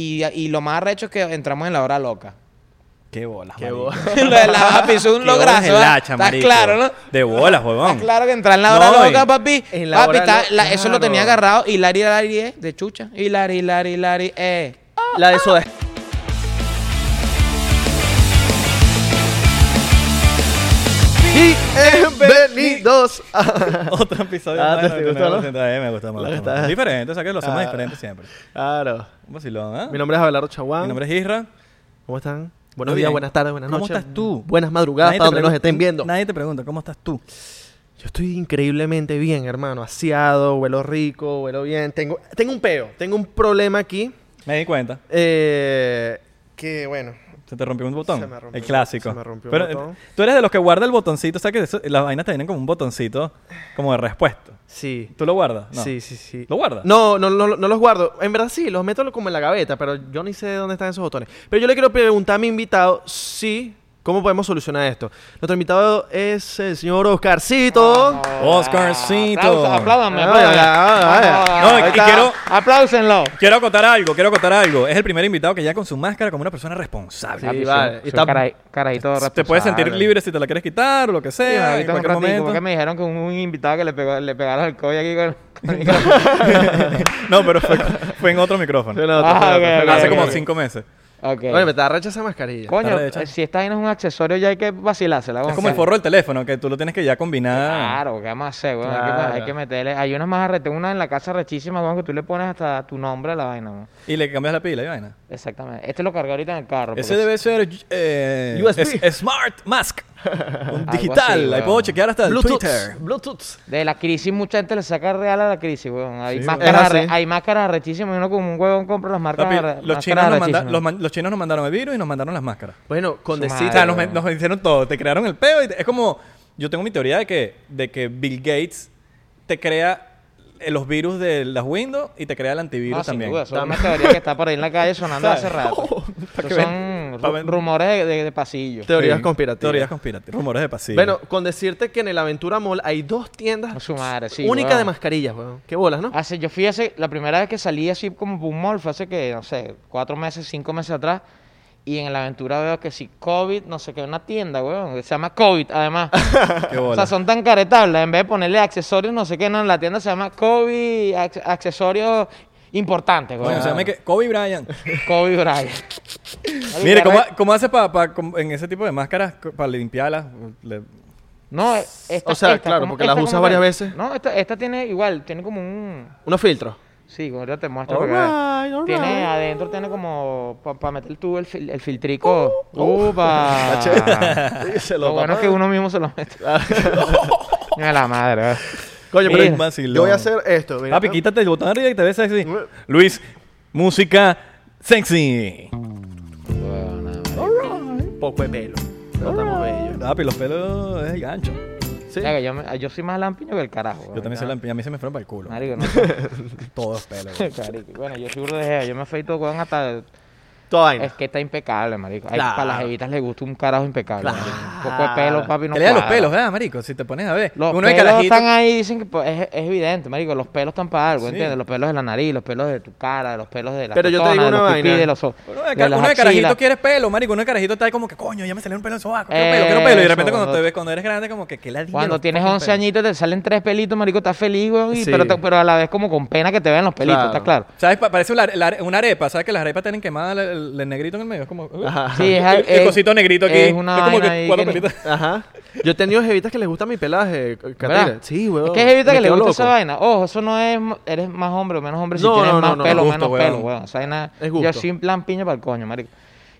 Y, y lo más arrecho es que entramos en la hora loca. Qué bolas, Qué marico. bola. lo de la papi es un lograzo. bolas Estás marico. claro, ¿no? De bolas, huevón. Está claro que entrar en la hora No, y- loca, papi. En la papi, hora está- lo- la- eso lo tenía claro. agarrado. Hilari, hilari, eh, de chucha. Hilari, hilari, hilari, eh. La de Soda Bienvenidos a... Otro episodio Ah, más. ¿te de gustó, no? 99%. Me gustó. está- Diferente, o sea que lo hacemos Ah. diferente siempre. Claro. Un vacilón, ¿eh? Mi nombre es Abelardo Chaguán. Mi nombre es Isra. ¿Cómo están? Buenos días, buenas tardes, buenas ¿Cómo noches. estás tú? Buenas madrugadas para donde nos estén viendo. Nadie te pregunta, ¿cómo estás tú? Yo estoy increíblemente bien, hermano. Aseado, huelo rico, huelo bien. Tengo, tengo un peo, tengo un problema aquí. Me di cuenta. Eh, que bueno, Se te rompió un botón. Se me rompió el clásico. se me rompió un Pero botón. eh, tú eres de los que guarda el botoncito. O sea que eso- las vainas te vienen como un botoncito como de respuesta. Sí. ¿Tú lo guardas? No. Sí, sí, sí. ¿Lo guardas? No, no, no, no los guardo. En verdad sí, los meto como en la gaveta, pero yo ni sé dónde están esos botones. Pero yo le quiero preguntar a mi invitado si... ¿Cómo podemos solucionar esto? Nuestro invitado es el señor Oscarcito. Oscarcito. Ahí y está. quiero- Apláusenlo. Quiero acotar algo, quiero acotar algo. Es el primer invitado que ya con su máscara como una persona responsable. Sí, Papi, vale. soy- Y soy está- caray- carajito Te puedes sentir responsable. libre si te la quieres quitar o lo que Sí, sea, en cualquier momento. porque me dijeron que un, un invitado que le, pegó, le pegaron el coño aquí con, con el micrófono. no, pero fue, fue en otro micrófono. Ah, Hace como cinco meses. Ok. Oye, me está recha esa mascarilla. Coño, Está eh, si esta vaina es un accesorio ya hay que vacilársela. Es como el forro del teléfono, que tú lo tienes que ya combinar. Claro, ¿qué vamos a hacer, weón? Hay que- Claro. Hay, que, meterle. Hay unas más arre- tengo una en la casa rechísima, weón, que tú le pones hasta tu nombre a la vaina, weón. Y le cambias la pila y vaina. Exactamente. Este lo cargué ahorita en el carro. Ese porque- debe ser eh, USB. es- Smart Mask. Un digital. así, Ahí puedo chequear hasta el Bluetooth. Twitter. Bluetooth. De la crisis, mucha gente le saca real a la crisis, weón. Hay Sí, máscaras, weón. Es así. hay máscaras arrechísimas y uno como un huevón compra las marcas Papi, los, máscaras chinos nos manda- arrechísimas. los, man- los chinos nos mandaron el virus y nos mandaron las máscaras. Bueno, con Su decir... O sea, nos, hicieron todo. Te crearon el peo y te- es como... Yo tengo mi teoría de que, de que Bill Gates te crea eh, los virus de las Windows y te crea el antivirus No, sin también. duda, eso es una teoría que está por ahí en la calle sonando ¿Sabes? hace rato. Esos son ru- rumores de, de- pasillo. Teorías Sí, conspirativas. Teorías conspirativas. Rumores de pasillo. Bueno, con decirte que en el Aventura Mall hay dos tiendas A su madre, sí, únicas de mascarillas, weón. Qué bolas, ¿no? Hace, yo fui hace, la primera vez que salí así como por un mall fue hace que, no sé, cuatro meses, cinco meses atrás. Y en la aventura veo que si COVID, no sé qué, una tienda, weón, que se llama COVID, además. Qué o bola. sea, son tan caretables. En vez de ponerle accesorios, no sé qué, no, la tienda se llama COVID, ac- accesorios importantes, weón. Bueno, se llama que Kobe Bryant. COVID Bryant. Mire, ¿cómo, cómo hace para en ese tipo de máscaras para limpiarlas? Le- No, esta, O sea, esta, claro, como- porque las usas varias veces. No, esta, esta tiene igual, tiene como un... Unos filtros. Sí, ahorita te muestro. porque, a ver. Alright, Tiene adentro, tiene como para meter tú el, fil- el filtrico. Uh, ¡Upa! Está chévere. Díselo, Lo bueno es que uno mismo se lo mete. Mira la madre. Coño, pero Vacilón. yo voy a hacer esto. mira. Papi, quítate el botón arriba y te ves sexy. Luis, música sexy. Poco de pelo. No estamos bellos. Papi, los pelos es el gancho. Sí. Ya que yo, me- yo soy más lampiño que el carajo. Yo también soy lampiño. A mí se me fueron para el culo. Marico, no. Todos pelos. Bueno, yo soy burda de Yo me afeito, weón, hasta... Toda vaina. Es que está impecable, marico. Hay- Claro. Para las evitas les gusta un carajo impecable. Claro. marico. Un poco de pelo, papi, no que le da los pelos, ¿verdad, marico? Si te pones a ver. Los Uno de pelos están ahí, dicen que pues, es, es evidente, marico. Los pelos están para algo, Sí. ¿entiendes? Los pelos de la nariz, los pelos de tu cara, los pelos de la Pero yo te digo de una los vaina. pipí, de los ojos. Uno de, de car- las uno de carajito quiere pelo, marico. Uno de carajito está ahí como que, coño, ya me salió un pelo en sobaco. Quiero pelo, quiero pelo. Y de repente cuando te ves, cuando eres grande, como que, ¿qué ladilla Cuando los tienes fucking 11 pelos? añitos te salen tres pelitos, marico, estás feliz, weón, y- Sí. pero, te- a la vez como con pena que te vean los pelitos. ¿estás claro? ¿Sabes? Pa- Parece una, la- una arepa. ¿Sabes que las arepas tienen quemada el, negrito en el medio? Es como... uh, Ajá. Sí, es, El, cosito negrito aquí. Es una es como que cuatro que ni- pelitos. Ajá. Yo he tenido jevitas que les gusta mi pelaje, Catira. Sí, weón. Es que es evita Me que le quedo gusta esa vaina. Ojo, eso no es. Eres más hombre o menos hombre si No, tienes no, más no, pelo o menos weón. pelo, weón. Esa vaina. Es gusto. Yo sin plan piña para el coño, marico.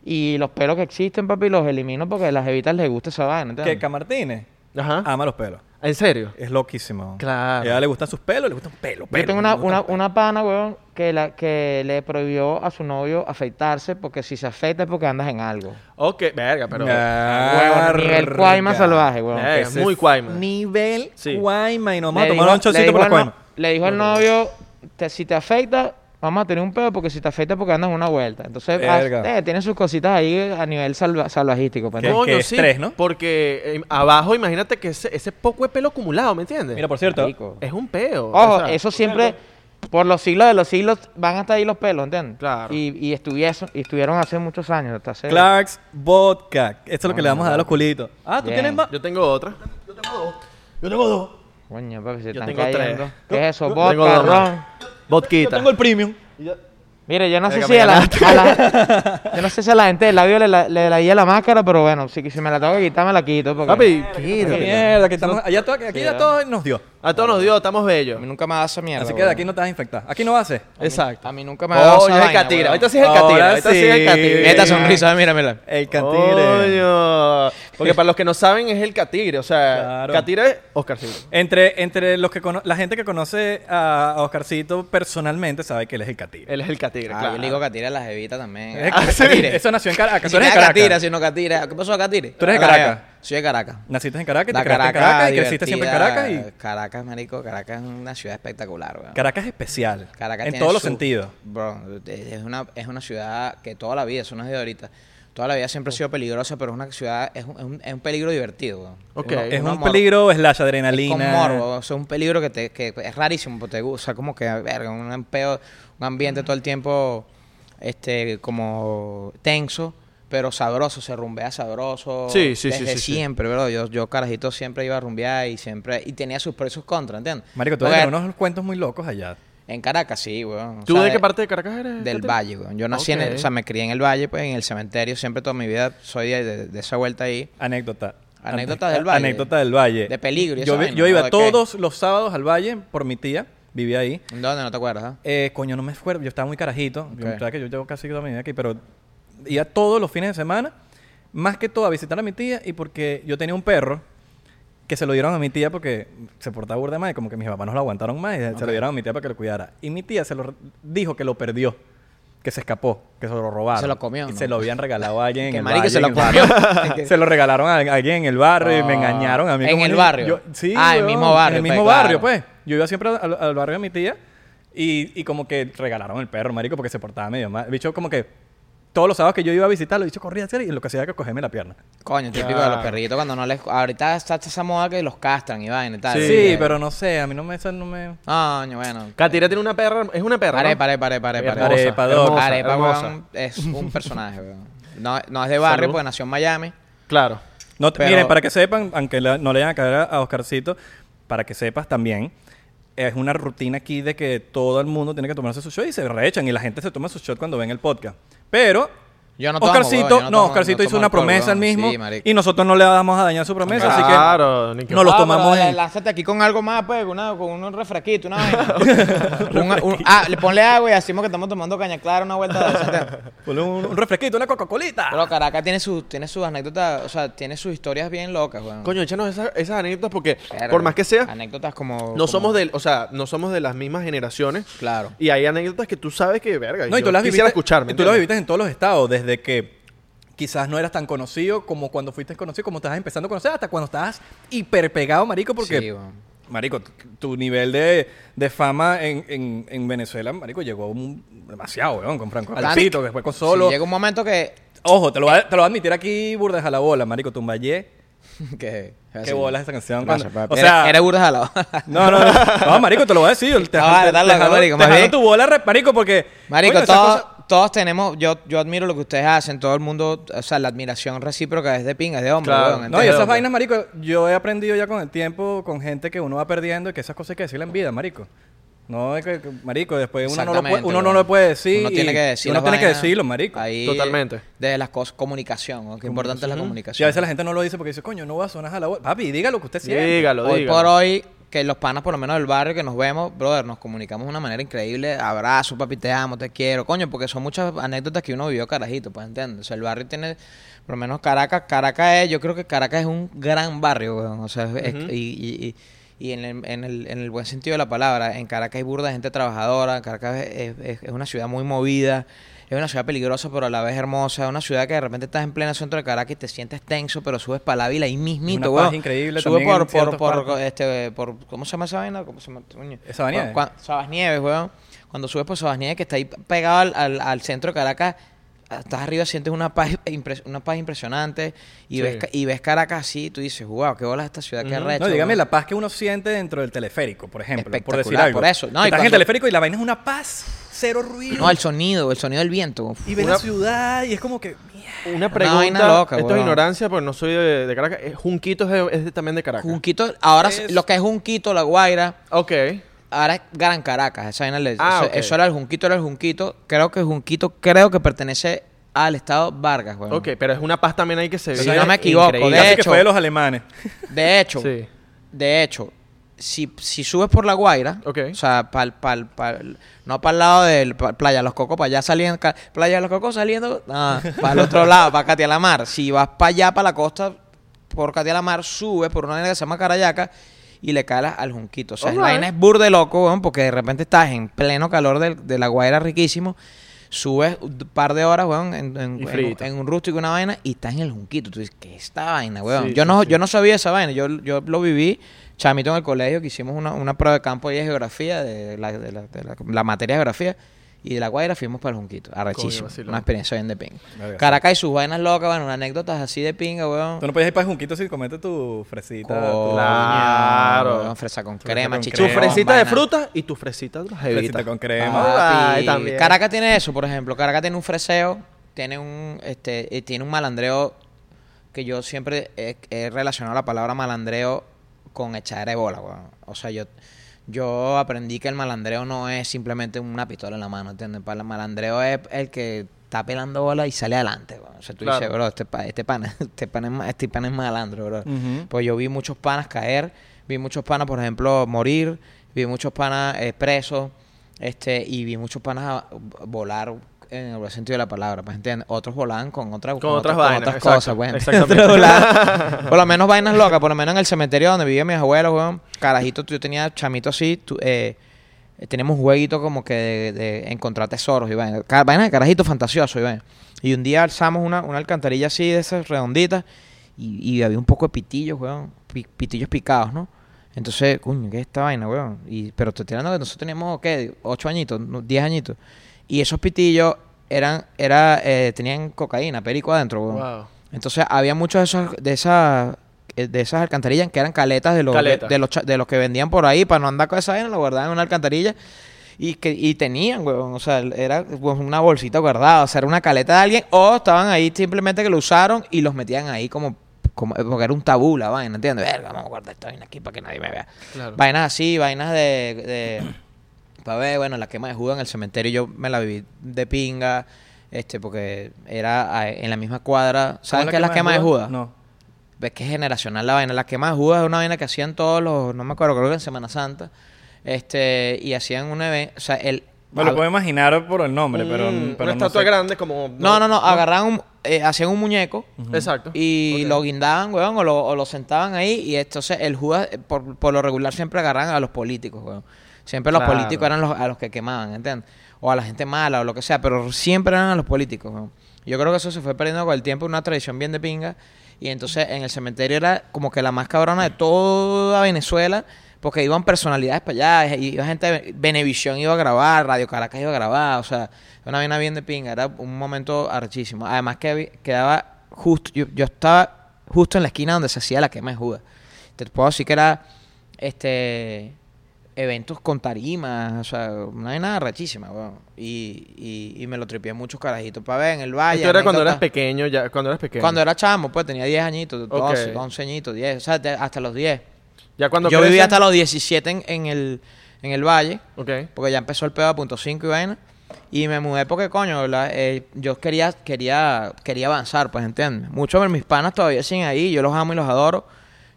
Y los pelos que existen, papi, los elimino porque a las evitas les gusta esa vaina, Que ¿entiendes? Ah. Camartines Ajá. ama los pelos. ¿En serio? Es loquísimo. Claro. A ella le gustan sus pelos, le gustan pelo, pelo. Yo tengo una, una, una pana, weón, que, la, que le prohibió a su novio afeitarse porque si se afeita es porque andas en algo. Ok, verga, pero... Nivel cuaima salvaje, weón. Verga, Ese muy es cuaima. Nivel Sí. cuaima. Y nos vamos Le dijo- un chocito le por la dijo al no- cuaima. Le dijo al novio, te- si te afeitas, vamos a tener un pedo porque si te afeitas porque andas en una vuelta. Entonces, ah, eh, tiene sus cositas ahí a nivel salva- salvajístico. pues, ¿Qué? ¿no? Coño, que sí, estrés, ¿no? Porque eh, abajo, imagínate que ese, ese poco de pelo acumulado, ¿me entiendes? Mira, por cierto, Marico. Es un peo. Ojo, o sea, eso siempre, por los siglos de los siglos van hasta ahí los pelos, ¿entiendes? Claro. Y, y, estuviesen- y estuvieron hace muchos años. Hasta hace... Clark's Vodka. Esto es lo que le vamos a dar a los culitos. Ah, ¿tú Bien. tienes más? Yo tengo otra. Yo tengo dos. Yo tengo dos. Coño, papi, se Yo están tengo tres. cayendo. ¿Qué es eso? Vodka, ron. Vodquita. Yo tengo el premium. Mire, yo no sé si a la, ganaste. a la- yo no sé si a la gente del labio le, la- le daría la máscara, pero bueno, si, si me la tengo que quitar, me la quito. Porque Papi, quítate. mierda, que estamos, allá aquí ya todo nos dio. A todos nos dio, estamos a bellos. mí nunca me da esa mierda. Así que de weón. aquí no te vas a infectar. Aquí no va a. A mí- Exacto. A mí nunca me ha dado Coño, esa es el vaina, catira. weón. Ahorita sí es el Ahora catira. Ahorita sí es el sí. catira. Esta sonrisa, mira, mira. El cantigre. Coño. Porque para los que no saben es el catire. O sea, Claro. catire es Oscarcito. Entre, entre los que cono- la gente que conoce a, a Oscarcito personalmente sabe que él es el catire. Él es el catire, Ah, claro. yo le digo Catira a las evitas también. Es- Ah, sí. Eso nació en Caracas. Ni Tú eres de siquiera Caracas. Catira, sino Catira. ¿Qué pasó, Catire? Tú eres de Caracas. Soy de Caracas. Naciste en Caracas La te criaste en Caracas Caracas y creciste siempre en. Caracas y Caracas, marico, Caracas es una ciudad espectacular, weón. Caracas es especial. Caracas en todos los sentidos. Bro, es una, es una ciudad que toda la vida, eso no es de ahorita, toda la vida siempre ha sido peligrosa, pero es una ciudad, es un, es un, es un peligro divertido. weón. Ok. Uno- Es uno un mor- peligro slash es adrenalina. con morbo, o sea, un peligro que, te, que es rarísimo, porque te gusta, como que, verga, un empeo, un ambiente todo el tiempo, este, como tenso, pero sabroso, se rumbea sabroso. Sí, sí, sí, desde sí, sí. siempre, bro. Yo, yo, carajito, siempre iba a rumbear y siempre, y tenía sus pros y sus contras, ¿entiendes? Marico, tú eres unos cuentos muy locos allá. En Caracas, sí, weón. O ¿Tú sea, de qué parte de Caracas eres? Del? Valle, weón. Yo nací en el, o sea, me crié en el Valle, pues en el cementerio, siempre toda mi vida soy de, de- de esa vuelta ahí. Anécdota. Anécdota del Valle. Anécdota del Valle. De peligro y Yo, vaina, yo iba todos los sábados al Valle por mi tía. Vivía ahí. ¿Dónde no te acuerdas? ah? Eh, coño, no me acuerdo. Yo estaba muy carajito. Yo, Ok. sabes que yo llevo casi toda mi vida aquí, pero iba todos los fines de semana. Más que todo a visitar a mi tía y porque yo tenía un perro que se lo dieron a mi tía porque se portaba burda más y como que mis papás no lo aguantaron más y se lo dieron a mi tía para que lo cuidara. Y mi tía se lo dijo que lo perdió, que se escapó, que se lo robaron. Se lo comió, Y ¿no? se lo habían regalado a alguien en el marico, valle, se lo comió. barrio. se lo regalaron a alguien en el barrio y me Ah. engañaron a mí. ¿En como el barrio? Yo- sí, Ah, el mismo barrio, En el pues, mismo claro. barrio, pues. Yo iba siempre al, al barrio de mi tía y, y como que regalaron el perro, marico, porque se portaba medio mal. El bicho como que todos los sábados que yo iba a visitarlo, el bicho corría y lo que hacía era que cogerme la pierna. Coño, típico de Claro. los perritos cuando no les... Ahorita está esa moda que los castran y vaina y tal. Sí, Eh, pero no sé, a mí no me... no me... Coño, bueno. Catire tiene una perra. Es una perra. ¿no? Arepa, arepa, arepa, arepa. Hermosa, Arepa, dog. hermosa, Arepa, hermosa. weón, es un personaje, weón. No, no es de barrio, Salud. porque nació en Miami. Claro. No, Pero- Miren, para que sepan, aunque la- no le vayan a caer a Oscarcito, para que sepas también, es una rutina aquí de que todo el mundo tiene que tomarse su shot y se reechan y la gente se toma su shot cuando ven el podcast. Pero Yo no Oscarcito, yo no, tomo- Oscarcito no hizo una alcohol, promesa el mismo Sí, y nosotros no le vamos a dañar su promesa, así que Claro, ni que- no los tomamos en... Lánzate aquí con algo más, pues, una, con un refresquito, una vaina. Un- un- ah, le ponle agua y decimos que estamos tomando caña clara una vuelta. Ponle un, un refresquito, una Coca-Colita. Pero Caracas tiene sus tiene sus anécdotas, o sea, tiene sus historias bien locas, weón. Coño, échanos esas, esas anécdotas porque, por más que sea, Anécdotas como... no como- somos del, o sea, no somos de las mismas generaciones. Claro. Y hay anécdotas que tú sabes que, verga, No, y tú las quisiera viviste, escuchar, ¿me y tú las viviste en todos los estados, desde que quizás no eras tan conocido como cuando fuiste conocido, como estabas empezando a conocer, hasta cuando estabas hiper pegado, marico, porque... Sí. Marico, tu, nivel de, de fama en, en, en Venezuela, marico, llegó un- demasiado, weón, con Franco Alcito, después con Solo. Sí, llega un momento que... Ojo, te lo, voy a, te lo voy a admitir aquí, burdas a la bola, marico, Tumbayé. que Qué bola esa canción. Gracias, cuando- papi. o sea, Eres- eres burda jalado. no, no, no, no, marico, te lo voy a decir. Te, No, vale, te- dale, te marico, te bien. tu bola, marico, porque... Marico, esas todos, tenemos, yo, yo admiro lo que ustedes hacen, todo el mundo, o sea, la admiración recíproca es de pinga, es de hombre, Claro. weón, No, y esas vainas, marico, yo he aprendido ya con el tiempo, con gente que uno va perdiendo, y que esas cosas hay que decirle en vida, marico. No, es que, marico, después uno no lo puede, uno no lo puede decir. Uno tiene y que decir Uno tiene que decirlo, marico. Ahí, Totalmente. De las cosas, comunicación, ¿no? Qué importante es la Y comunicación. a veces la gente no lo dice porque dice, coño, no va a sonar a la bola. Papi, diga lo que usted siente. Dígalo, hoy dígalo. por hoy, que los panas, por lo menos del barrio que nos vemos, brother, nos comunicamos de una manera increíble. Abrazo, papi, te amo, te quiero. Coño, porque son muchas anécdotas que uno vivió carajito, pues, ¿entiendes? O sea, el barrio tiene, por lo menos Caracas, Caracas es, yo creo que Caracas es un gran barrio, weón. O sea, es- y, y- y- y en el, en, el, en el buen sentido de la palabra, en Caracas hay burda de gente trabajadora, Caracas es, es- es una ciudad muy movida, es una ciudad peligrosa, pero a la vez hermosa, es una ciudad que de repente estás en pleno centro de Caracas y te sientes tenso, pero subes para la vila ahí mismito, Una paz increíble Sube por, en por, por, este, por, ¿cómo se llama esa vaina? ¿Cómo se llama? Coño. ¿Es Sabanieves? Cuan- cuan- Sabanieves, weón. Cuando subes por Sabanieves, que está ahí pegado al, al, al centro de Caracas, estás arriba, sientes una paz, impres- una paz impresionante y, Sí. ves, y ves Caracas así y tú dices, wow, qué bola esta ciudad, qué Ujú. arrecho. No, dígame weón". la paz que uno siente dentro del teleférico, por ejemplo. Por decir Espectacular, algo. por eso. No, Que y estás en el teleférico y la vaina es una paz, cero ruido. No, el sonido, el sonido del viento. y ves Una- la ciudad y es como que... mierda. Una pregunta, vaina loca, esto es ignorancia porque no soy de, de Caracas. Eh, Junquito es, de- es de- también de Caracas. Junquito, ahora Es- lo que es Junquito, La Guaira, ok. Ahora es Gran Caracas. Esa vaina le- Ah, eso, ok. eso era el Junquito, era el Junquito. Creo que Junquito, creo que pertenece al estado Vargas, weón. Ok, pero es una paz también ahí que se Si vive no me equivoco, increíble. de Casi que hecho- fue de los alemanes. De hecho, Sí. de hecho, si, si subes por La Guaira, Ok. o sea, pa'l, pa'l, pa'l- no para el lado de Playa de los Cocos, para allá saliendo, Playa de los Cocos saliendo, para el otro lado, para Catialamar. Si vas para allá, para la costa, por Catialamar, subes por una vaina que se llama Carayaca y le calas al Junquito. O sea, la vaina es burde loco, weón, porque de repente estás en pleno calor del- de, La Guaira riquísimo. Subes un par de horas, weón, en, en- Y en- en un rústico una vaina y estás en el junquito. Tú dices, ¿qué es esta vaina, weón? Sí, yo, no, sí. yo no sabía esa vaina. Yo, yo lo viví, chamito en el colegio, que hicimos una, una prueba de campo de geografía, de la, de la, de la- la materia de geografía. Y de la Guaira fuimos para el Junquito. Arrechísimo. Una experiencia bien de pinga. Caracas y sus vainas locas, bueno, anécdotas así de pinga, weón. Tú no podías ir para Junquito sin comerte tu fresita. Coño, tu Claro. weón, fresa con Fresa crema, con Tu fresita de fruta y tu fresita de fresita con crema. Ah, también. Caracas tiene eso, por ejemplo. Caracas tiene un freseo, tiene un, este, eh, tiene un malandreo que yo siempre he, he relacionado la palabra malandreo con echar de bola, weón. O sea, yo, yo aprendí que el malandreo no es simplemente una pistola en la mano, ¿entiendes? Para el malandreo es el que está pelando bola y sale adelante, weón. O sea, tú Claro. dices, bro, este, pa- este pana, este pana es, este pana es malandro, bro. Pues yo vi muchos panas caer, vi muchos panas, por ejemplo, morir, vi muchos panas eh, presos, este, y vi muchos panas volar en el buen sentido de la palabra, pues entiendes. Otros volaban con otras Con otras vainas, exacto, cosas, pues. exactamente. Por lo menos vainas locas, por lo menos en el cementerio donde vivían mis abuelos, weón. Carajito, yo tenía chamito así, tú, eh, eh, teníamos un jueguito como que de, de encontrar tesoros y vainas. De carajito fantasioso y vainas. Y un día alzamos una, una alcantarilla así de esas redonditas y, y había un poco de pitillos, weón. pi- pitillos picados, ¿no? Entonces, coño, ¿qué es esta vaina, weón? Y, pero te estoy hablando que nosotros teníamos, ¿qué? Ocho añitos, diez añitos. Y esos pitillos eran, era, eh, tenían cocaína, perico adentro, weón. Wow. Entonces había muchos de esos, de esas, eh, de esas alcantarillas que eran caletas de los, de, los, de los que vendían por ahí para no andar con esa vaina, lo guardaban en una alcantarilla y que y tenían, weón, o sea, era pues, una bolsita guardada, o sea, era una caleta de alguien o estaban ahí simplemente que lo usaron y los metían ahí como, como porque era un tabú la vaina, ¿entiendes? Verga, vamos a guardar esta vaina aquí para que nadie me vea. Claro. Vainas así, vainas de, de para ver, bueno, la quema de Judas en el cementerio yo me la viví de pinga, este, porque era en la misma cuadra. ¿Saben ¿Cómo qué es la quema de Judas? No. Ves que es generacional la vaina. La quema de Judas es una vaina que hacían todos los, no me acuerdo, creo que en Semana Santa. Este, y hacían un evento, o sea, el Me lo puedo imaginar por el nombre, pero, Un- pero una no estatua sé. grande como... no, no, no, agarraban un, eh, hacían un muñeco Exacto. y lo guindaban, weón, o lo, o lo sentaban ahí y entonces el Judas, eh, por, por lo regular, siempre agarran a los políticos, weón. Siempre los Claro. políticos eran los, a los que quemaban, ¿entiendes? O a la gente mala o lo que sea, pero siempre eran a los políticos. Yo creo que eso se fue perdiendo con el tiempo, una tradición bien de pinga. Y entonces en el cementerio era como que la más cabrona de toda Venezuela, porque iban personalidades para allá, iba gente de Venevisión iba a grabar, Radio Caracas iba a grabar, o sea, una vaina bien de pinga, era un momento archísimo. Además que quedaba justo, yo, yo estaba justo en la esquina donde se hacía la quema de Judas. Te puedo decir que era este eventos con tarimas, o sea, una vaina arrechísima, weón. Y, y, y me lo tripié muchos carajitos para ver en el valle. Esto era cuando eras pequeño, ya, cuando eras pequeño. Cuando era chamo, pues tenía 10 añitos, 12, Ok. 11 añitos, 10, o sea, hasta los 10. ya cuando Yo viví creces- hasta los 17 en, en el, en el valle, porque ya empezó el pedo a punto 5 y vaina. Y me mudé porque, coño, la- eh, yo quería, quería, quería avanzar, pues, ¿entiendes? Muchos de mis panas todavía siguen ahí, yo los amo y los adoro.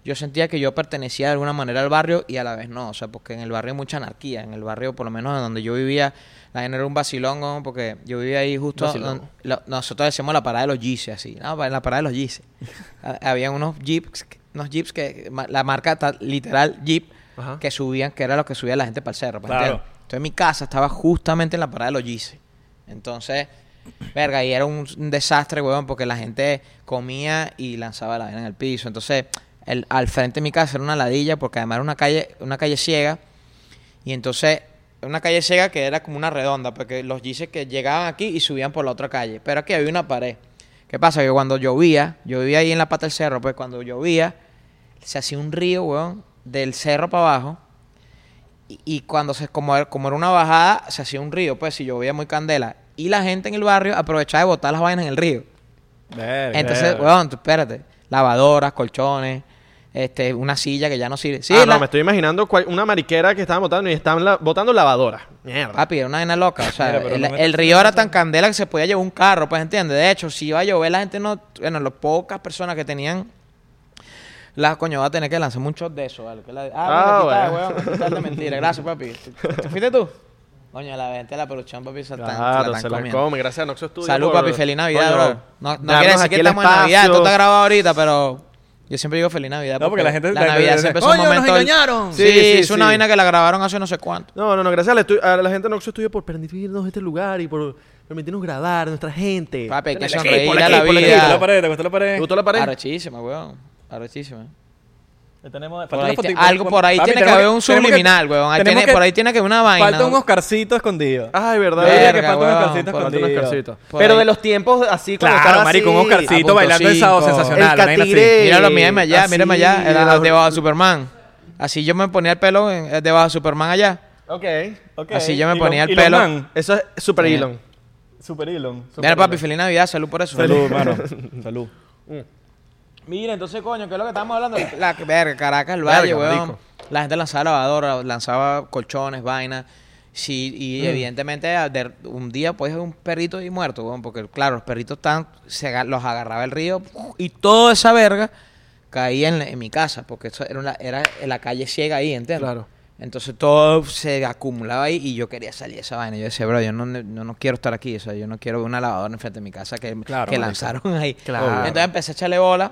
Yo sentía que yo pertenecía de alguna manera al barrio y a la vez no, o sea, porque en el barrio hay mucha anarquía, en el barrio, por lo menos en donde yo vivía, la gente era un vacilón, ¿no? porque yo vivía ahí justo, lo- nosotros decíamos la parada de los Yeezys, así, ¿no? En la parada de los. Ha- Había unos jeeps, unos jeeps que, la marca literal Jeep, Ajá. que subían, que era lo que subía la gente para el cerro. Claro. ¿entiendes? Entonces mi casa estaba justamente en la parada de los Yeezy. Entonces, verga, y era un, un desastre, weón, porque la gente comía y lanzaba la vaina en el piso. Entonces, el, al frente de mi casa era una ladilla, porque además era una calle, una calle ciega. Y entonces una calle ciega que era como una redonda, porque los Yeezys que llegaban aquí y subían por la otra calle. Pero aquí había una pared. ¿Qué pasa? Que cuando llovía, yo vivía ahí en la pata del cerro, pues cuando llovía, se hacía un río, weón, del cerro para abajo. Y, y cuando se, como, era- como era una bajada, se hacía un río, pues si llovía muy candela. Y la gente en el barrio aprovechaba de botar las vainas en el río. Entonces, weón, tú espérate. Lavadoras, colchones, este, una silla que ya no sirve. Sí, ah, la- no, me estoy imaginando cual- una mariquera que estaban botando y estaban la- botando lavadora. Mierda. Papi, era una vaina loca. O sea, Mira, el, no me- el río era tan candela que se podía llevar un carro, pues, ¿entiendes? De hecho, si iba a llover, la gente no... Bueno, las pocas personas que tenían... La coño, va a tener que lanzarme un shot de eso, ¿vale? Que la- Ah, ah, bueno, weón. El de mentira. Gracias, papi. ¿Te, te fuiste tú? Coño, la gente de la producción, papi, se, están- se la Claro, se la come. Gracias a Noxo Studio. Salud, por- papi. Feliz Navidad, bro. No, no quiere decir que estamos en Navidad. Esto está grabado ahorita, pero... Yo siempre digo feliz Navidad. No, porque la gente- La la- Navidad siempre es ¡Coño, un nos momento... engañaron! Sí, Sí, sí, es una vaina que la grabaron hace no sé cuánto. No, no, no. Gracias a la, estu- a la gente de Noxo Studio por permitirnos este lugar y por permitirnos grabar a nuestra gente. Papi, hay que sonreír a la por aquí. ¿Te vida. gustó la pared? ¿Te gustó la pared? ¿Te gustó la pared? Arrechísima, weón. Arrechísima. Tenemos- Por ahí te- algo por ahí Papi, tiene que haber un tenemos que- subliminal, weón. Ahí tenemos tiene- que- por ahí tiene que haber una vaina. Falta un Oscarcito escondido. Ay, verdad. Que falta un Oscarcito un escondido. Oscarcito. Pero ahí. de los tiempos así cuando Claro, estaba marico, un Oscarcito bailando el sábado sensacional. El catire. Míralo, mírame allá, así, mírame allá. de Era la- debajo de Superman. Así yo me ponía el pelo en- eh, debajo de Superman allá. Ok. Ok. Así yo me Elon- ponía el Elon pelo. Man. Eso es Super. Elon. Super Elon. Mira, papi, feliz Navidad. Salud por eso. Salud, hermano. Salud. Mira, entonces, coño, ¿qué es lo que estamos hablando? La verga, Caracas, el Verga, Valle, weón. marico. La gente lanzaba lavadoras, lanzaba colchones, vainas. Sí, y evidentemente de- un día puedes ver un perrito ahí muerto, weón, porque claro, los perritos están, se los agarraba el río y toda esa verga caía en, en mi casa, porque eso era, una- era en la calle ciega ahí, ¿entiendes? Claro. Entonces todo se acumulaba ahí y yo quería salir de esa vaina. Yo decía, bro, yo no, no, no quiero estar aquí. O sea, yo no quiero ver una lavadora enfrente de mi casa que, Claro, que lanzaron ahí. Claro. Entonces empecé a echarle bola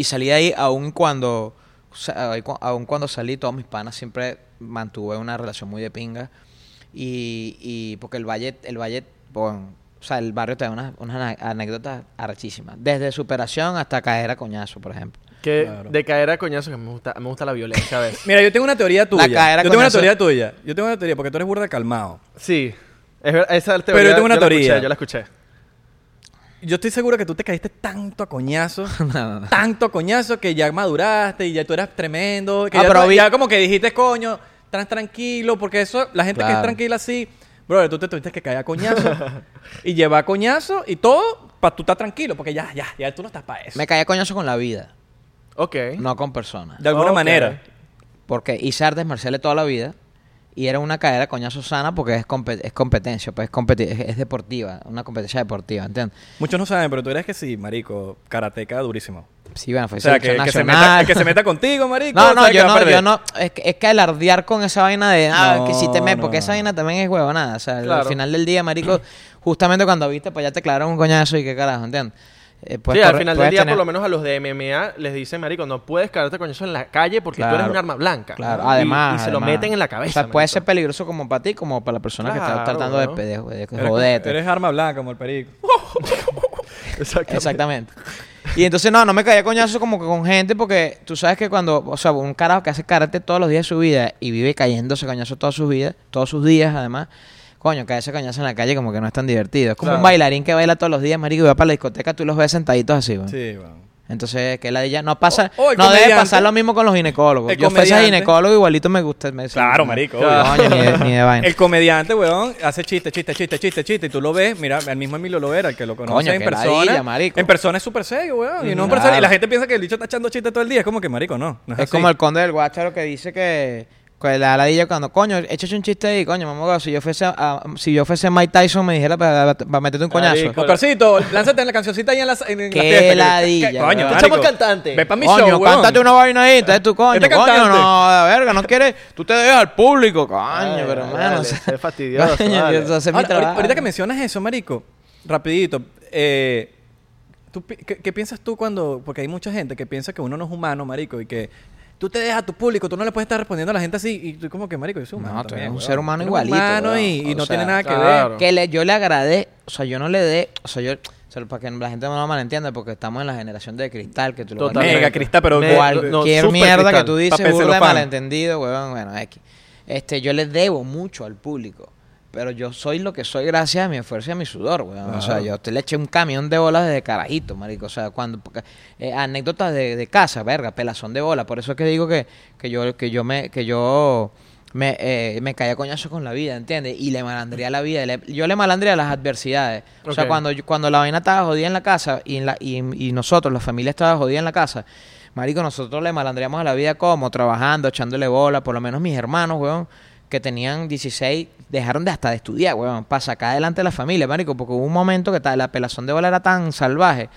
y salí de ahí aun cuando, aun cuando salí, todos mis panas siempre mantuve una relación muy de pinga. Y, y porque el valle, el valle, bueno, o sea, el barrio te da unas, unas anécdotas arrechísimas. Desde superación hasta caer a coñazo, por ejemplo. Que Claro. de caer a coñazo que me gusta, me gusta la violencia a veces. Mira, yo tengo una teoría tuya. yo tengo una teoría tuya. Yo tengo una teoría porque tú eres burda calmado. Sí. Es esa teoría, Pero yo tengo una teoría. escuché, yo la escuché. Yo estoy seguro que tú te caíste tanto a coñazo, No, no, no. tanto a coñazo que ya maduraste y ya tú eras tremendo. Que Ah, ya, pero tú- vi- ya como que dijiste, coño, tan tranquilo, porque eso, la gente que es tranquila así, brother, tú te tuviste que caer a coñazo y llevar a coñazo y todo para tú estar tranquilo, porque ya, ya, ya tú no estás para eso. Me caí a coñazo con la vida, Ok. no con personas. De alguna manera. Porque hice artes marciales toda la vida y era una caída coñazo sana porque es, es competencia, pues es, competi- es, es deportiva, una competencia deportiva, ¿entiendes? Muchos no saben, pero tú eres que sí, marico, karateca durísimo. Sí, bueno, fue O sea, que, que se meta, que se meta contigo, marico. No, no, yo no, yo no, es que, es que alardear con esa vaina de, ah, No, que si te me, no, porque esa vaina también es huevonada, o sea, al Claro. final del día, marico, justamente cuando viste, pues ya te clavaron un coñazo y qué carajo, ¿entiendes? Eh, Sí, al final del día, tener- por lo menos a los de MMA les dicen, marico, no puedes caerte coñazo en la calle porque tú eres un arma blanca. Claro, además. Y, se lo meten en la cabeza. O sea, puede ser peligroso como para ti como para la persona que está tratando de, de, de Eres, joderte. eres arma blanca como el perico. Exactamente. Exactamente. Y entonces, no, no me caía coñazo como que con gente porque tú sabes que cuando, o sea, un carajo que hace karate todos los días de su vida y vive cayéndose coñazo toda su vida, todos sus días además, coño, caerse coñazo en la calle como que no es tan divertido. Es como un bailarín que baila todos los días, marico, y va para la discoteca, tú los ves sentaditos así, weón. Sí, weón. Entonces, que la de ella no pasa, O- o el no debe pasar lo mismo con los ginecólogos. El Yo fuese ginecólogo igualito me gusta. Me, Claro, marico, Coño, ni de, ni de vaina. El comediante, weón, hace chiste, chiste, chiste, chiste, chiste. Y tú lo ves, mira, el mismo Emilio Lovera, el que lo conoce Coño, en persona. ladilla, marico. En persona es súper serio, weón. Y, no Claro. persona, y la gente piensa que el bicho está echando chistes todo el día. Es como que, marico, no. no es como el conde del Guácharo que dice que, la ladilla cuando, coño, échate un chiste ahí, coño, mamá, si yo fuese, a- si yo fuese Mike Tyson me dijera para, para meterte un coñazo. Oscarcito, lánzate en la cancioncita ahí en la, en, en Qué la ladilla, Coño, marico. Echamos cantante. Ve pa' mi coño, show, weón. cántate una vaina ahí, entonces tú, coño, Este coño, no, a verga, no quieres, tú te dejas al público, coño, Ay, pero hermano, o dale, sea, sé fastidioso, coño, dale. eso hace mi Ahora, ahorita- trabajo. ahorita que mencionas eso, marico, rapidito, eh, ¿tú pi- qué, qué piensas tú cuando...? Porque hay mucha gente que piensa que uno no es humano, marico, y que tú te dejas a tu público, tú no le puedes estar respondiendo a la gente así, y tú como que, marico, yo soy humano No, tú eres un weón. ser humano igualito, humano y, no sea, tiene nada que claro. ver. que le, yo le agradé, o sea, yo no le dé, o sea, yo, o sea, para que la gente no lo malentienda, porque estamos en la generación de cristal, que tú lo Totalmente. Mega cristal, pero Me- cual- no, Cualquier super mierda cristal. que tú dices, burda de malentendido, weón, bueno, X. este, yo le debo mucho al público. Pero yo soy lo que soy gracias a mi esfuerzo y a mi sudor, weón. O sea, yo te le eché un camión de bolas desde carajito, marico. O sea, cuando... porque, eh, anécdotas de, de casa, verga, pelazón de bola. Por eso es que digo que, que yo que yo me... Que yo me, eh, me caía coñazo con la vida, ¿entiendes? Y le malandría la vida. le- yo le malandría las adversidades. O sea, cuando, cuando la vaina estaba jodida en la casa y, en la, y, y nosotros, la familia estaba jodida en la casa, marico, nosotros le malandríamos a la vida como, trabajando, echándole bola. Por lo menos mis hermanos, weón, que tenían 16, dejaron de hasta de estudiar, weón, para sacar adelante a la familia, marico, porque hubo un momento que la pelazón de bola era tan salvaje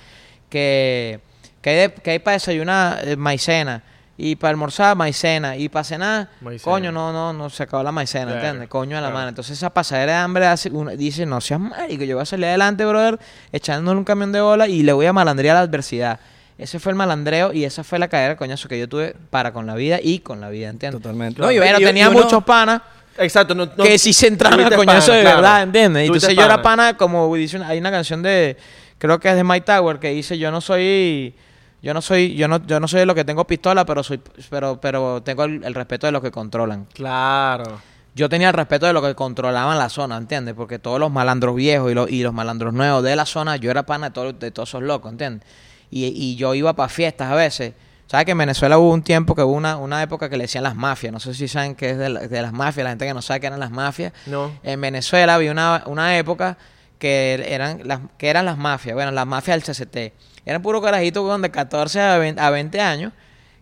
que, que hay, de- que hay para desayunar eh, maicena y para almorzar maicena y para cenar, Maicena. coño, no, no, no se acabó la maicena, Claro, ¿entiendes? Coño a la claro. mano. Entonces esa pasadera de hambre hace, uno, dice, no seas marico, yo voy a salir adelante, brother, echándole un camión de bola y le voy a malandrear la adversidad. Ese fue el malandreo y esa fue la caída de coñazo que yo tuve para con la vida y con la vida, ¿entiendes? Totalmente. No, y- Pero y- tenía y muchos panas Exacto. No, no- que sí se entraban a coñazo pana, de claro. verdad, ¿entiendes? Tuviste Entonces yo era pana. pana, como dice una- hay una canción de, creo que es de Mike Tower, que dice yo no soy, yo no soy, yo no, yo no soy de los que tengo pistola, pero soy, pero, pero tengo el, el respeto de los que controlan. Claro. Yo tenía el respeto de los que controlaban la zona, ¿entiendes? Porque todos los malandros viejos y los, y los malandros nuevos de la zona, yo era pana de, todo- de todos esos locos, ¿entiendes? Y, y yo iba para fiestas a veces. ¿Sabes que en Venezuela hubo un tiempo que hubo una, una época que le decían las mafias? No sé si saben qué es de, la- de las mafias, la gente que no sabe qué eran las mafias. No. En Venezuela había una, una época que eran las que eran las mafias, bueno, las mafias del CCT. Eran puro carajitos weón, de 14 a 20, a 20 años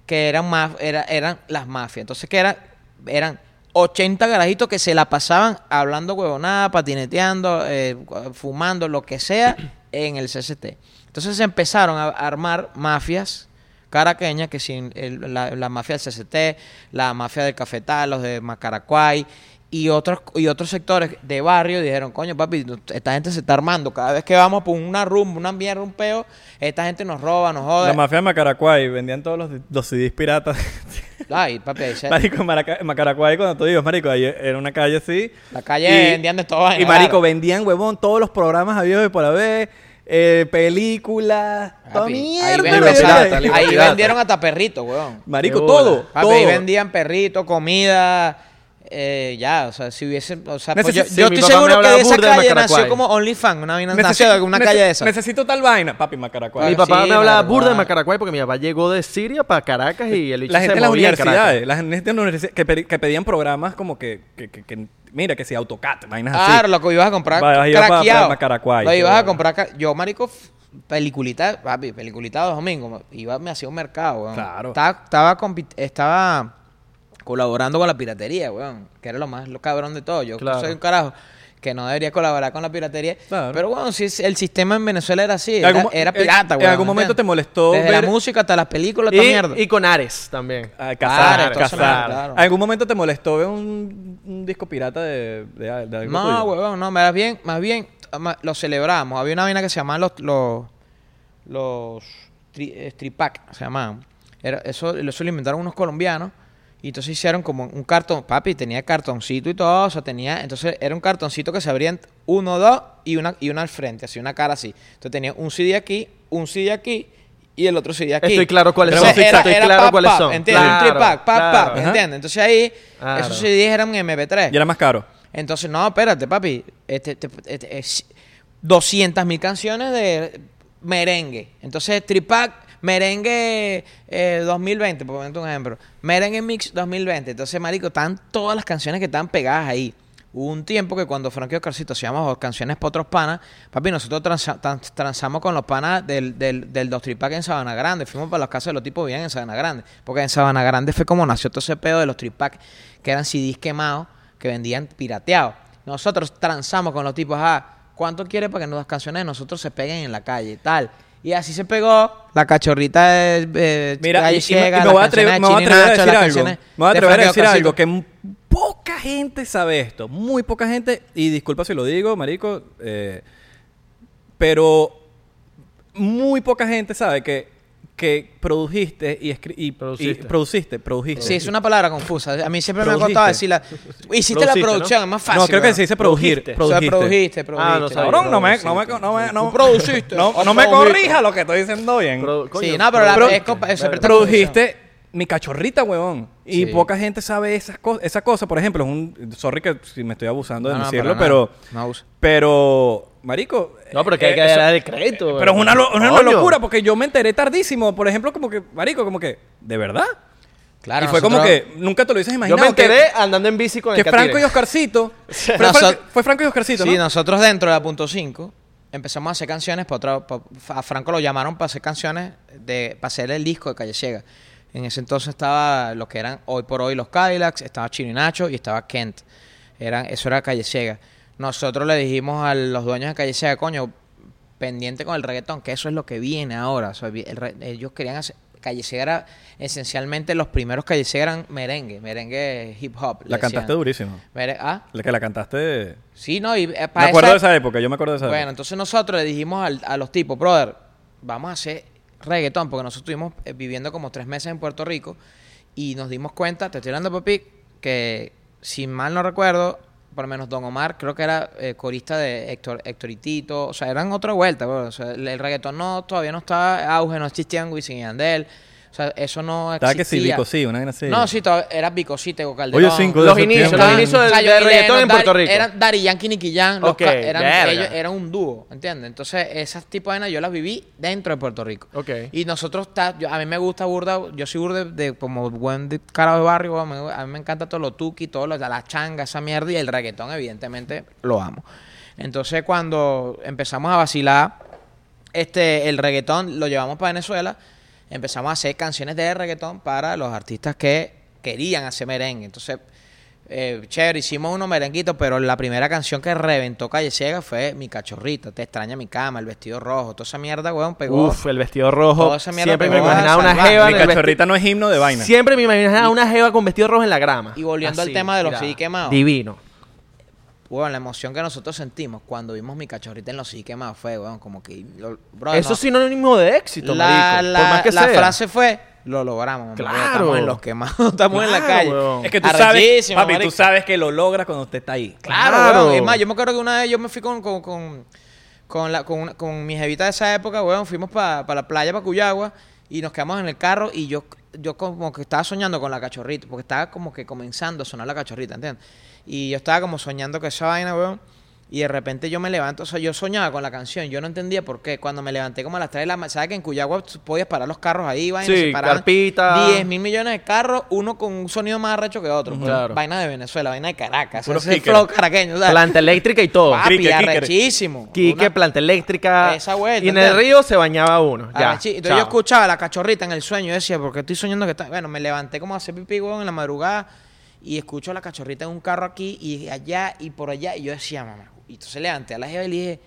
que eran maf- era, eran las mafias. Entonces que era, eran 80 carajitos que se la pasaban hablando huevonada, patineteando, eh, fumando, lo que sea en el CCT. Entonces se empezaron a armar mafias caraqueñas, que sin el- la, la mafia del CCT, la mafia del Cafetal, los de Macaracuay y otros y otros sectores de barrio dijeron, coño papi, esta gente se está armando, cada vez que vamos por una rumba, una mierda, un peo, esta gente nos roba, nos jode. La mafia de Macaracuay vendían todos los, los CDs piratas. Ay, papi, ahí se- marico, Maraca- Macaracuay, cuando tú digas, marico, ahí era una calle así. la calle Y- vendían de todo. Y marico, vendían, huevón, todos los programas habidos de por haber, eh, películas, toda ahí, pirata, vendieron hasta perritos, weón. Marico. Papi, todo. ahí vendían perritos, comida, eh, ya, o sea, si hubiese, o sea, pues yo, sí, yo mi estoy seguro que de esa de calle nació como OnlyFans, una vaina nació de una nece- calle de esa. Necesito tal vaina, papi, Macaracuay. Mi Claro, papá sí, me hablaba burda de Macaracuay porque mi papá llegó de Siria para Caracas y el La gente en las universidades, la gente en las universidades que, pedi- que pedían programas como que, que, que- que- mira, que si AutoCAD, vainas así. Claro, lo que ibas a comprar Va, ibas craqueado. pa Macaracuay, Lo ibas a comprar, yo, marico, peliculita, papi, peliculita los domingos, iba, me hacía un mercado. Claro. Estaba, estaba, estaba colaborando con la piratería, weón, que era lo más lo cabrón de todo. Yo Claro. soy un carajo que no debería colaborar con la piratería. Claro. Pero, bueno, si es- el sistema en Venezuela era así, En era, algún mo- era en- pirata, en weón. algún momento ¿entiendes? te molestó Desde ver- la música hasta las películas, toda mierda. Y, y con Ares también. Ah, Claro, Cazar, cazar. claro. ¿En algún momento te molestó ver un, un disco pirata de, de, de algo No, huevón, no, más bien, más bien lo celebramos. Había una vaina que se llamaban los los los tri, eh, tripac, se llamaban. Era, eso, eso lo inventaron unos colombianos y entonces hicieron como un cartón, papi, tenía cartoncito y todo, o sea, tenía, entonces era un cartoncito que se abrían uno, dos y una y una al frente, así una cara así. Entonces tenía un CD aquí, un CD aquí y el otro CD aquí. Estoy claro cuáles Entonces son. Era, Estoy era claro pap, cuáles son. ¿entiendes? Claro, un tripac, pap, claro. pap, Ajá. ¿entiendes? Entonces ahí Claro. esos CDs eran en MP3. Y era más caro. Entonces, no, espérate, papi. Este, este, este, es 200 mil canciones de merengue. Entonces, Tripac, merengue eh, 2020, por ponerte un ejemplo. Merengue Mix 2020. Entonces, marico, están todas las canciones que están pegadas ahí. Hubo un tiempo que cuando Frankie Oscarcito hacíamos canciones para otros panas, papi, nosotros transa- trans- transamos con los panas del, del, del Dos Tripac en Sabana Grande. Fuimos para las casas de los tipos bien en Sabana Grande. Porque en Sabana Grande fue como nació todo ese pedo de los Tripac, que eran CDs quemados, que vendían pirateados. Nosotros transamos con los tipos, ah, ¿cuánto quiere para que nuestras canciones de nosotros se peguen en la calle? Tal. Y así se pegó la cachorrita de eh, Mira, y, Ciega, y me voy a atrever, de me voy a decir algo. Me voy a de atrever a decir algo que poca gente sabe esto. Muy poca gente, y disculpa si lo digo, marico, eh, pero muy poca gente sabe que, que produjiste y, escri- y, y Produciste. produciste, produjiste. Sí, es una palabra confusa. A mí siempre me ha costado decirla. Hiciste la Produciste, producción, ¿no? es más fácil. No, creo que se dice producir. Produjiste. O sea, Produjiste. produjiste, produjiste. Ah, no sabía. Cabrón, no me, Produciste. no me, no me, no, produciste. no, no me produciste. corrija lo que estoy diciendo bien. Pro- coño, Sí, no, pero la- es Verga. presta- produjiste mi cachorrita, huevón. Y Sí. poca gente sabe esas cosas. Esa cosa, por ejemplo, es un... Sorry que si me estoy abusando de No, decirlo, pero... No abuso. Pero, marico... No, pero que hay eh, que eso- dar el crédito. Pero es una, una locura porque yo me enteré tardísimo. Por ejemplo, como que, marico, como que, ¿de verdad? Claro, y fue como que nunca te lo dices Yo imaginado. me enteré que, andando en bici con que el Franco Catire. y Oscarcito. fue, Franco, fue Franco y Oscarcito, Sí, ¿no? nosotros dentro de la punto 5 empezamos a hacer canciones para otra. a Franco lo llamaron para hacer canciones de para hacer el disco de Calle Ciega. En ese entonces estaba lo que eran hoy por hoy los Cadillacs, estaba Chino y Nacho y estaba Kent. Eran, eso era Calle Ciega. Nosotros le dijimos a los dueños de Calle Ciega, coño, pendiente con el reggaetón, que eso es lo que viene ahora. O sea, vi- el re- ellos querían hacer. Calle Ciega era esencialmente los primeros Calle Ciega eran merengue, merengue hip hop. La cantaste decían. durísimo. Mere- ah, La que la cantaste... sí, no, y eh, Me para acuerdo esa- de esa época, yo me acuerdo de esa bueno, época. entonces nosotros le dijimos al- a los tipos, brother, vamos a hacer reggaetón, porque nosotros estuvimos eh, viviendo como tres meses en Puerto Rico y nos dimos cuenta, te estoy hablando, papi, que si mal no recuerdo, por lo menos Don Omar, creo que era eh, corista de Héctor, Héctor y Tito, o sea, eran otra vuelta, el, el reggaetón no, todavía no estaba auge, no existían Wisin y Yandel, o sea, eso no Estaba existía. que sí, Vico, sí, una vaina así. No, sí, todavía era Vico, sí, Tego Calderón. Oye, cinco de Los inicios, los inicios del, reggaetón en Puerto Rico. Eran Daddy Yankee, Nicky Jam. los eran, ellos eran un dúo, ¿entiendes? Entonces, esas tipos de vainas yo las viví dentro de Puerto Rico. Ok. Y nosotros, ta- yo- a mí me gusta burda, yo soy burda de, de como buen de carajo de barrio, weón, me- a mí me encanta todo lo tuki, todo lo, la changa, esa mierda, y el reggaetón, evidentemente, lo amo. Entonces, cuando empezamos a vacilar, este, el reggaetón lo llevamos para Venezuela, empezamos a hacer canciones de reggaetón para los artistas que querían hacer merengue. Entonces, eh, chévere, hicimos unos merenguitos, pero la primera canción que reventó Calle Ciega fue Mi Cachorrita, Te extraña mi cama, El vestido rojo, toda esa mierda, weón, pegó. Uf, el vestido rojo. Toda esa mierda Siempre me pegó a imaginaba una jeva Mi cachorrita no es himno de vaina. Siempre me imaginaba una jeva con vestido rojo en la grama. Y volviendo al tema de los CD quemados. Divino. Weón, la emoción que nosotros sentimos cuando vimos Mi Cachorrita en los sí quemados fue, weón, como que... lo- brother, Eso no. es sinónimo de éxito, la, marico. la- por más que la sea. frase fue, lo logramos, mamá, Claro. estamos en los quemados, estamos en la calle. weón. Es que tú sabes, papi, marico. tú sabes que lo logras cuando usted está ahí. Claro, Claro. weón. Es más, yo me acuerdo que una vez yo me fui con, con, con, con, la, con, una- con mi jevita de esa época, weón. Fuimos para la playa, para Cuyagua, y nos quedamos en el carro y yo, yo como que estaba soñando con la cachorrita, porque estaba como que comenzando a sonar la cachorrita, ¿entiendes? Y yo estaba como soñando con esa vaina, weón. Y de repente yo me levanto, o sea, yo soñaba con la canción, yo no entendía por qué. Cuando me levanté como a las 3 de la mañana, ¿sabes que en Cuyagua podías parar los carros ahí, vaina? Sí, carpita. 10 mil millones de carros, uno con un sonido más arrecho que otro. Claro. Vaina de Venezuela, vaina de Caracas. Puro Ese flow caraqueño, ¿sabes? Planta eléctrica y todo. Papi, arrechísimo. Quique, Una- planta eléctrica. Esa vuelta, Y en el río se bañaba uno. Ya. Entonces chao. yo escuchaba la cachorrita en el sueño y decía, porque estoy soñando que está. Bueno, me levanté como a hacer pipí, weón, en la madrugada y escucho a la cachorrita en un carro aquí y allá y por allá. Y yo decía, mamá. Y entonces levanté a la jeva y le dije,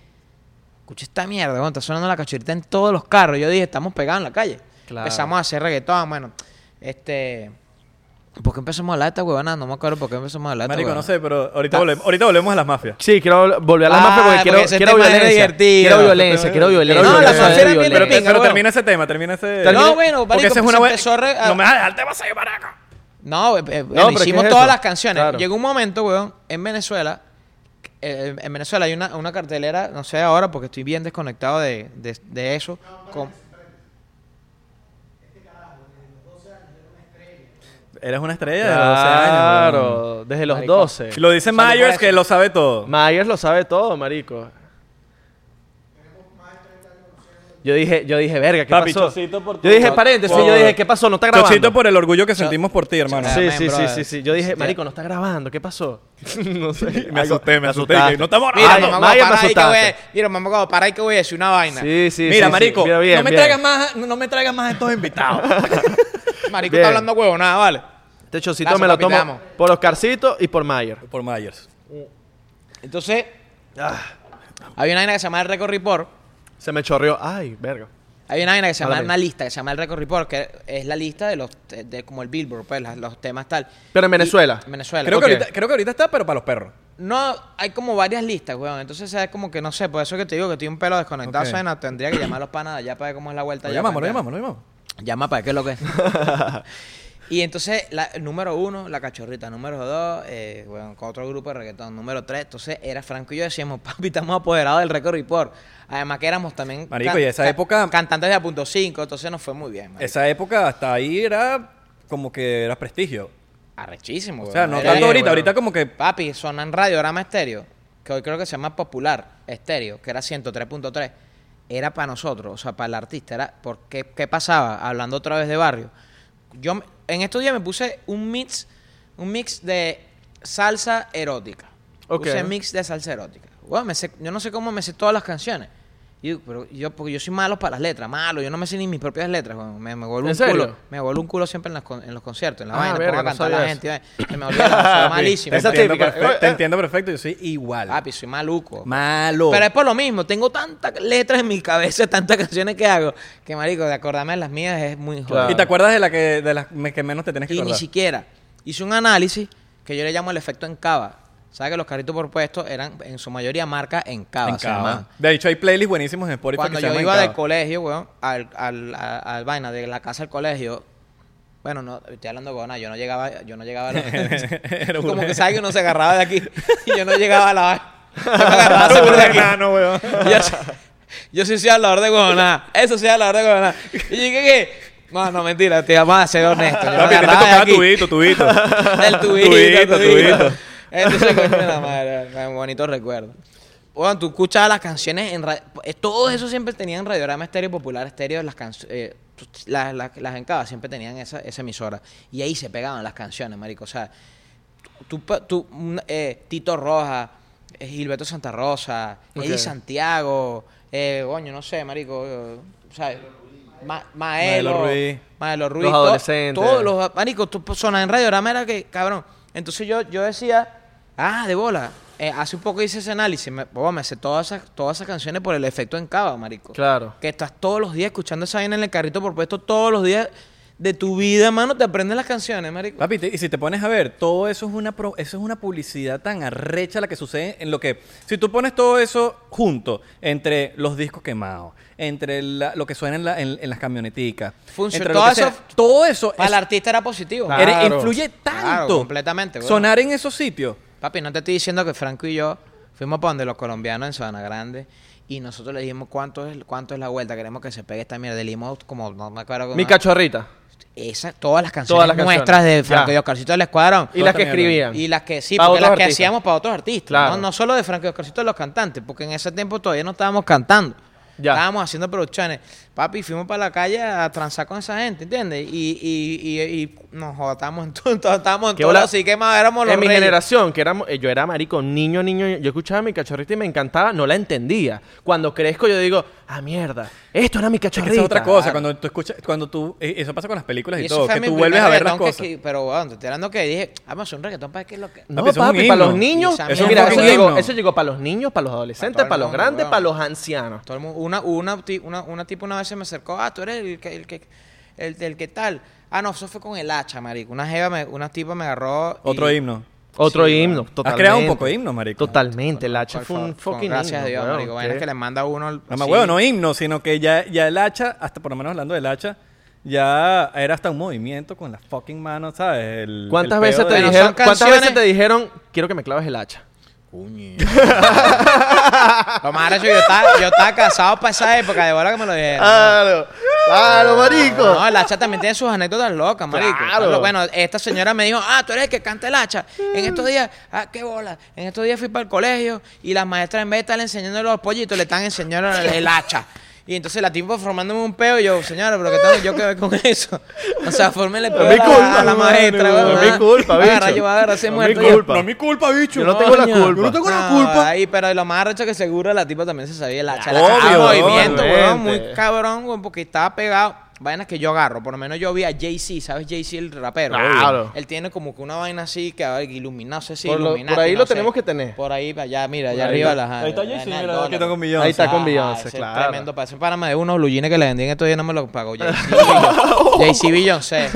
escucha esta mierda, weón, está sonando la cachorrita en todos los carros. Yo dije, estamos pegados en la calle. Claro. Empezamos a hacer reggaetón, bueno, este. ¿Por qué empezamos a hablar de esta huevona? No me acuerdo por qué empezamos a hablar de esta Marico, no sé, pero ahorita, Ah. volvemos, ahorita volvemos a las mafias. Sí, quiero volver a la Ah, mafia porque porque quiero, ese quiero violencia. divertido. Quiero violencia, quiero violencia. No, la quiero mafia era bien violencia. Pero, pinga, pero weón. termina ese tema, termina ese... No, bueno, Porque marico, esa es pues una... se empezó a No me vas a dejar el tema maraca. No, eh, eh, bueno, pero ¿qué hicimos es todas eso? las canciones. Claro. Llegó un momento, weón, en Venezuela. eh, en Venezuela hay una, una cartelera, no sé ahora porque estoy bien desconectado de, de, de eso. con- Eres una estrella de 12 años. weón. Claro, desde los Marico. 12. Lo dice Salud por Myers eso. que lo sabe todo. Myers lo sabe todo, marico. Yo dije, yo dije, verga, ¿qué Papi, pasó? chocito por yo dije, paréntesis, yo dije, ¿qué pasó? No está grabando. Chocito por el orgullo que sentimos por ti, hermano. Sí. Sí, sí, sí, sí. Yo dije, marico, no está grabando, ¿qué pasó? no sé. Me asusté, me asusté. dije, No estamos Mira, Ay, grabando. mamá, Maya, me para ahí que voy a, mira, mamá, para ahí que voy a decir una vaina. Sí, sí, Mira, sí, marico, sí. Mira, bien, no, me bien. traigas más, no me traigas más estos invitados. Marico Bien. está hablando huevo, nada, vale. Este chocito me lo tomo por Oscarcito y por Mayer. por Myers. Entonces, Ah, hay una vaina que se llama el Record Report. Se me chorreó. Ay, verga. Hay una vaina que se llama Háblame. una lista que se llama el Record Report, que es la lista de los de, como el Billboard, pues, los temas tal. Pero en Venezuela. Y- en Venezuela. Creo, Ok. que ahorita, creo que ahorita está, pero para los perros. No, hay como varias listas, weón. Entonces es como que no sé, por eso que te digo que estoy un pelo desconectado. Ok. suena, tendría que llamar a los panas de allá para ver cómo es la vuelta. Lo allá, llamamos, lo para llamamos, lo llamamos. Llama para ver qué es lo que es. y entonces, la, número uno, la cachorrita. Número dos, eh, bueno, con otro grupo de reggaetón. Número tres, entonces era Franco y yo decíamos, papi, estamos apoderados del Record Report. Además que éramos también Marico, y esa época- cantantes de A punto cinco, entonces nos fue muy bien. marico. Esa época hasta ahí era como que era prestigio. Arrechísimo, O sea, no Era- tanto ahorita, ahorita como que... Papi, suena en radiograma estéreo, que hoy creo que se llama Popular Estéreo, que era 103.3. Era para nosotros, o sea, para el artista. Era porque, ¿Qué pasaba? Hablando otra vez de barrio. Yo en estos días me puse un mix, un mix de salsa erótica. Ok. Puse mix de salsa erótica. Bueno, me sé- yo no sé cómo me sé todas las canciones. Y yo, pero yo, porque yo soy malo para las letras, malo. Yo no me sé ni mis propias letras. Me, me vuelvo ¿En un serio? culo. Me vuelvo un culo siempre en, las con- en los conciertos, en la Ah, vaina. verga, no cantar a la gente. y Se me olvida, soy malísimo. Te Esa entiendo, típica. perfecto, te entiendo perfecto, yo soy igual. Papi, soy maluco. Malo. Pero es por lo mismo, tengo tantas letras en mi cabeza, tantas canciones que hago, que marico, de acordarme de las mías es muy jodido. Claro. ¿Y te acuerdas de la que de las que menos te tienes que Y ni acordar? siquiera hice un análisis que yo le llamo el efecto en cava. ¿Sabes que los carritos por puesto eran en su mayoría marca en cava? En se Cava. De hecho, hay playlists buenísimos en Spotify Cuando que se yo llaman iba del colegio, weón, al, al, al vaina, de la casa al colegio, bueno, no, estoy hablando de nada, yo no llegaba, yo no llegaba a la... Como que sabe que uno se agarraba de aquí y yo no llegaba a la... Yo me agarraba siempre de aquí. Enano, weón. yo, sí- yo sí soy hablador de huevonada. Eso sí hablador de huevonada. Y dije que... No, no, mentira, te vamos a ser honesto. Yo me Papi, te tocaba tubito, tubito. El tubito, Tubito, tubito. tubito. Entonces, coño de la madre, un bonito recuerdo. Bueno, tú escuchabas las canciones en radio, todo eso siempre tenían radiograma estéreo popular estéreo, las canciones, las, las, las encabas siempre tenían esa, esa emisora y ahí se pegaban las canciones, marico, o sea, tú, tú, un- eh, Tito Roja, eh, Gilberto Santa Rosa, Eddie. Santiago, eh, coño, no sé, marico, eh, ¿sabes? Ma- Maelo, Maelo Ruiz. Maelo Ruiz, Los adolescentes. todos los marico, tú sonas en radiograma era que, cabrón. Entonces yo, yo decía, ah, de bola. Eh, hace un poco hice ese análisis, me, boba, me sé todas esas, todas esas canciones por el efecto en cava, marico. Claro. Que estás todos los días escuchando esa vaina en el carrito por puesto todos los días de tu vida, mano, te aprendes las canciones, marico. Papi, te- y si te pones a ver, todo eso es una pro- eso es una publicidad tan arrecha la que sucede en lo que si tú pones todo eso junto entre los discos quemados, entre la- lo que suena en, la- en- en las camioneticas, Funcio- entre todo lo que eso- sea, todo eso Para es- el artista era positivo. Claro. influye tanto Claro, completamente, sonar en esos sitios. Papi, no te estoy diciendo que Franco y yo fuimos para donde los colombianos en Sabana Grande y nosotros le dijimos cuánto es, cuánto es la vuelta, queremos que se pegue esta mierda. Le dimos como, no me acuerdo cómo- Mi cachorrita. Esa, todas las canciones Todas las canciones. nuestras de Franco Ya. y Oscarcito del Escuadrón. Y las que escribían. Y las que sí, Para porque las que artistas. hacíamos para otros artistas. Claro. ¿no? no solo de Franco y Oscarcito de los cantantes, porque en ese tiempo todavía no estábamos cantando. Ya. Estábamos haciendo producciones. Papi, fuimos para la calle a transar con esa gente, ¿entiendes? Y, y, y, y nos jodamos en todo, estábamos en Qué todo, así que más éramos los En mi reyes. generación, que éramos, eh, yo era marico, niño, niño, yo escuchaba mi cachorrita y me encantaba, no la entendía. Cuando crezco yo digo, ah, mierda, esto era mi Es que cachorrita. es otra cosa, claro. cuando tú escuchas, cuando tú, eh, eso pasa con las películas y, Y todo, que mi tú vuelves a ver las cosas. que- pero, bueno, te estoy hablando que dije, vamos a hacer un reggaetón para que lo que... No, Papi, es para los niños, eso, mira, es eso, llegó, eso llegó para los niños, para los adolescentes, Para para los mundo, grandes, weón. para los ancianos. Todo el mundo- una, una, una, una tipo una vez se me acercó, ah, tú eres el que, el que, el, el que tal. Ah, no, eso fue con el hacha, marico. Una jeva, me, una tipa me agarró. y- Otro himno. Otro Sí, himno, weón. Has totalmente. creado un poco de himno, marico. Totalmente, el hacha fue un favor, con- fucking Gracias a himno, Dios, marico. Bueno, es que le manda uno... el- Mamá, sí. huevo, no himno, sino que ya, ya el hacha, hasta por lo menos hablando del hacha, ya era hasta un movimiento con las fucking manos, ¿sabes? El- ¿Cuántas el veces te de- Bueno, dijeron, cuántas veces te dijeron, quiero que me claves el hacha? Lo más arrecho, yo estaba, yo estaba casado para esa época, de bola que me lo dijeron. Claro, claro, marico. No, el hacha también tiene sus anécdotas locas, marico. Claro. Bueno, esta señora me dijo, ah, tú eres el que canta el hacha. En estos días, ah, qué bola. En estos días fui para el colegio y las maestras en vez de estar enseñando los pollitos, le están enseñando el hacha. Y entonces la tipo formándome un peo y yo, señora, pero ¿qué tengo yo que ver con eso? O sea, fórmele el peo No a la- culpa, a la madre, maestra, no es mi culpa, Va a agarrar, bicho. yo voy a agarrar ese No es mi yo, culpa. No es mi culpa, bicho. Yo no tengo la culpa. Yo no tengo la culpa. Ahí, pero lo más arrecho que seguro la tipa también se sabía el hacha. Obvio, el movimiento, weón, muy cabrón, weón, porque estaba pegado. Vainas que yo agarro. Por lo menos yo vi a Jay-Z, ¿sabes? Jay-Z, el rapero. Claro. Él tiene como que una vaina así que a ver, iluminado, no sé si Por lo- ahí no lo sé. tenemos que tener. Por ahí, allá, mira, allá ahí arriba. lo- las, Ahí está Jay-Z, mira, dólar. aquí está con Beyoncé. Ahí está con ese es claro. Tremendo. Parece párame de unos blue jeans que le vendí en estos días no me los pagó Jay-Z. Beyoncé. Jay-Z Beyoncé.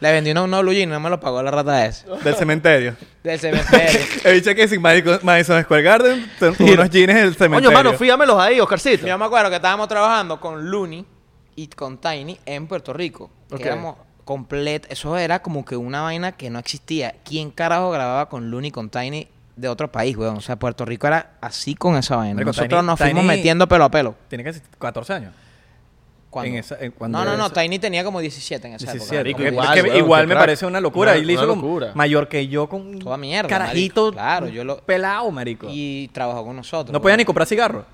Le vendí unos, unos blue jeans no me los pagó la rata esa. Del cementerio. Del cementerio. He dicho que sin Madison Madison Square Garden, unos jeans del cementerio. Coño, mano, fíamelos ahí, Oscarcito. Yo me acuerdo que estábamos trabajando con Looney y con Tiny en Puerto Rico. Que Ok. éramos complet... Eso era como que una vaina que no existía. ¿Quién carajo grababa con Looney y con Tiny de otro país, weón? O sea, Puerto Rico era así con esa vaina. Nosotros Tiny- nos fuimos Tiny- metiendo pelo a pelo. Tiene casi 14 años. En esa- en cuando no, no, no, esa- Tiny tenía como 17 en esa 17. época. Marico, ok, igual, es que weón, igual me crack. parece una locura. Una- y le hizo locura. mayor que yo con Toda mierda, carajito. marico. Claro, yo lo- Pelado, marico. Y trabajó con nosotros. no podía ni comprar cigarros.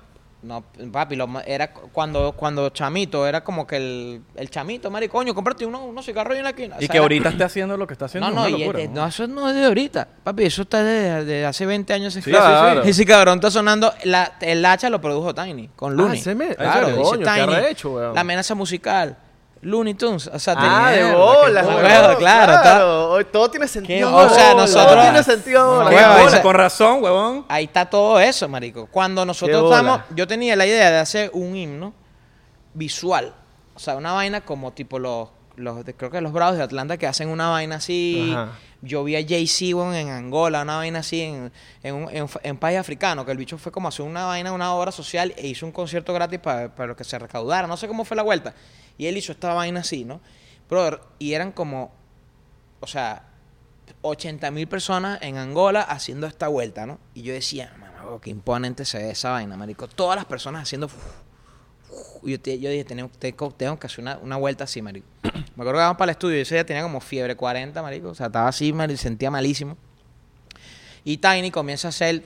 No, papi, lo ma- era cu- cuando, cuando chamito, era como que el, el chamito, marico, coño, cómprate uno, unos cigarros y una esquina. O Y sea, que era- ahorita esté haciendo lo que está haciendo. No, es no, locura, es- ¿no? no, eso no es de ahorita. Papi, eso está de, de hace 20 años. Sí, claro. claro. Ese cabrón está sonando. La, el hacha lo produjo Tiny, con Looney. Ah, ese me- claro, Tiny. La amenaza musical. Looney Tunes. O sea, Ah, de bola, claro. Hoy Todo tiene sentido. O sea, Todo nosotros- tiene sentido. Qué huevo, bola, con razón, huevón. Ahí está todo eso, marico. Cuando nosotros estábamos, yo tenía la idea de hacer un himno visual. O sea, una vaina como tipo los, los de- creo que los Bravos de Atlanta que hacen una vaina así. Ajá. Yo vi a Jay-Z weón, en Angola, una vaina así en, en, un, en, en país africano, que el bicho fue como hacer una vaina, una obra social e hizo un concierto gratis para, para lo que se recaudara. No sé cómo fue la vuelta. Y él hizo esta vaina así, ¿no? Brother, y eran como, o sea, 80 mil personas en Angola haciendo esta vuelta, ¿no? Y yo decía, mamá, qué imponente se ve esa vaina, marico. Todas las personas haciendo... Y yo, te- yo dije, tengo, tengo, que hacer una, una vuelta así, marico. Me acuerdo que vamos para el estudio y ese día tenía como fiebre 40, marico. O sea, estaba así, me sentía malísimo. Y Tiny comienza a hacer.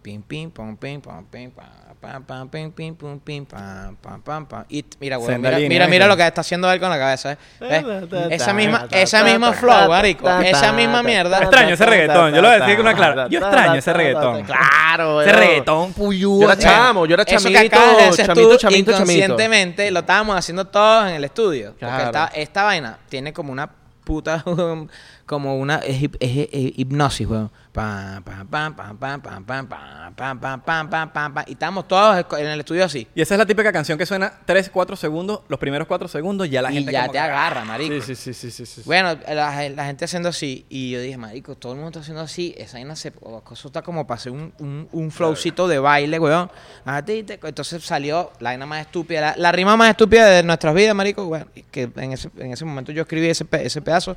pim pim pom pim pom pim pom pam pam pim pim pom pim pam Y mira, güey, mira, mira, mira, ¿eh? lo que está haciendo él con la cabeza. Esa misma, esa misma flow, marico. Esa misma mierda. Extraño ese reggaetón. Yo lo voy a decir con una clara. Yo extraño ese reggaetón. Claro, Ese reggaetón puyú. Yo era chamo, yo era chamito, chamito, chamito, Inconscientemente lo estábamos haciendo todos en el estudio. Esta vaina tiene como una puta como una es, es- es hipnosis, weón. Pam, pam, pam, pam, pam, pam, pam, pam, pam, pam, pam, pam, pam, pam. Y estábamos todos en el estudio así. Y esa es la típica canción que suena 3, 4 segundos, los primeros 4 segundos ya la y gente ya como te que- agarra, marico. Sí, sí, sí, sí, sí, sí. Bueno, la, la gente haciendo así. Y yo dije, marico, todo el mundo está haciendo así. Esa vaina se... o- Eso está como para hacer un, un, un flowcito de baile, weón. A ti te- Entonces salió la vaina más estúpida. La, la rima más estúpida de nuestras vidas, marico. Bueno, y que en ese, en ese momento yo escribí ese, pe- ese pedazo.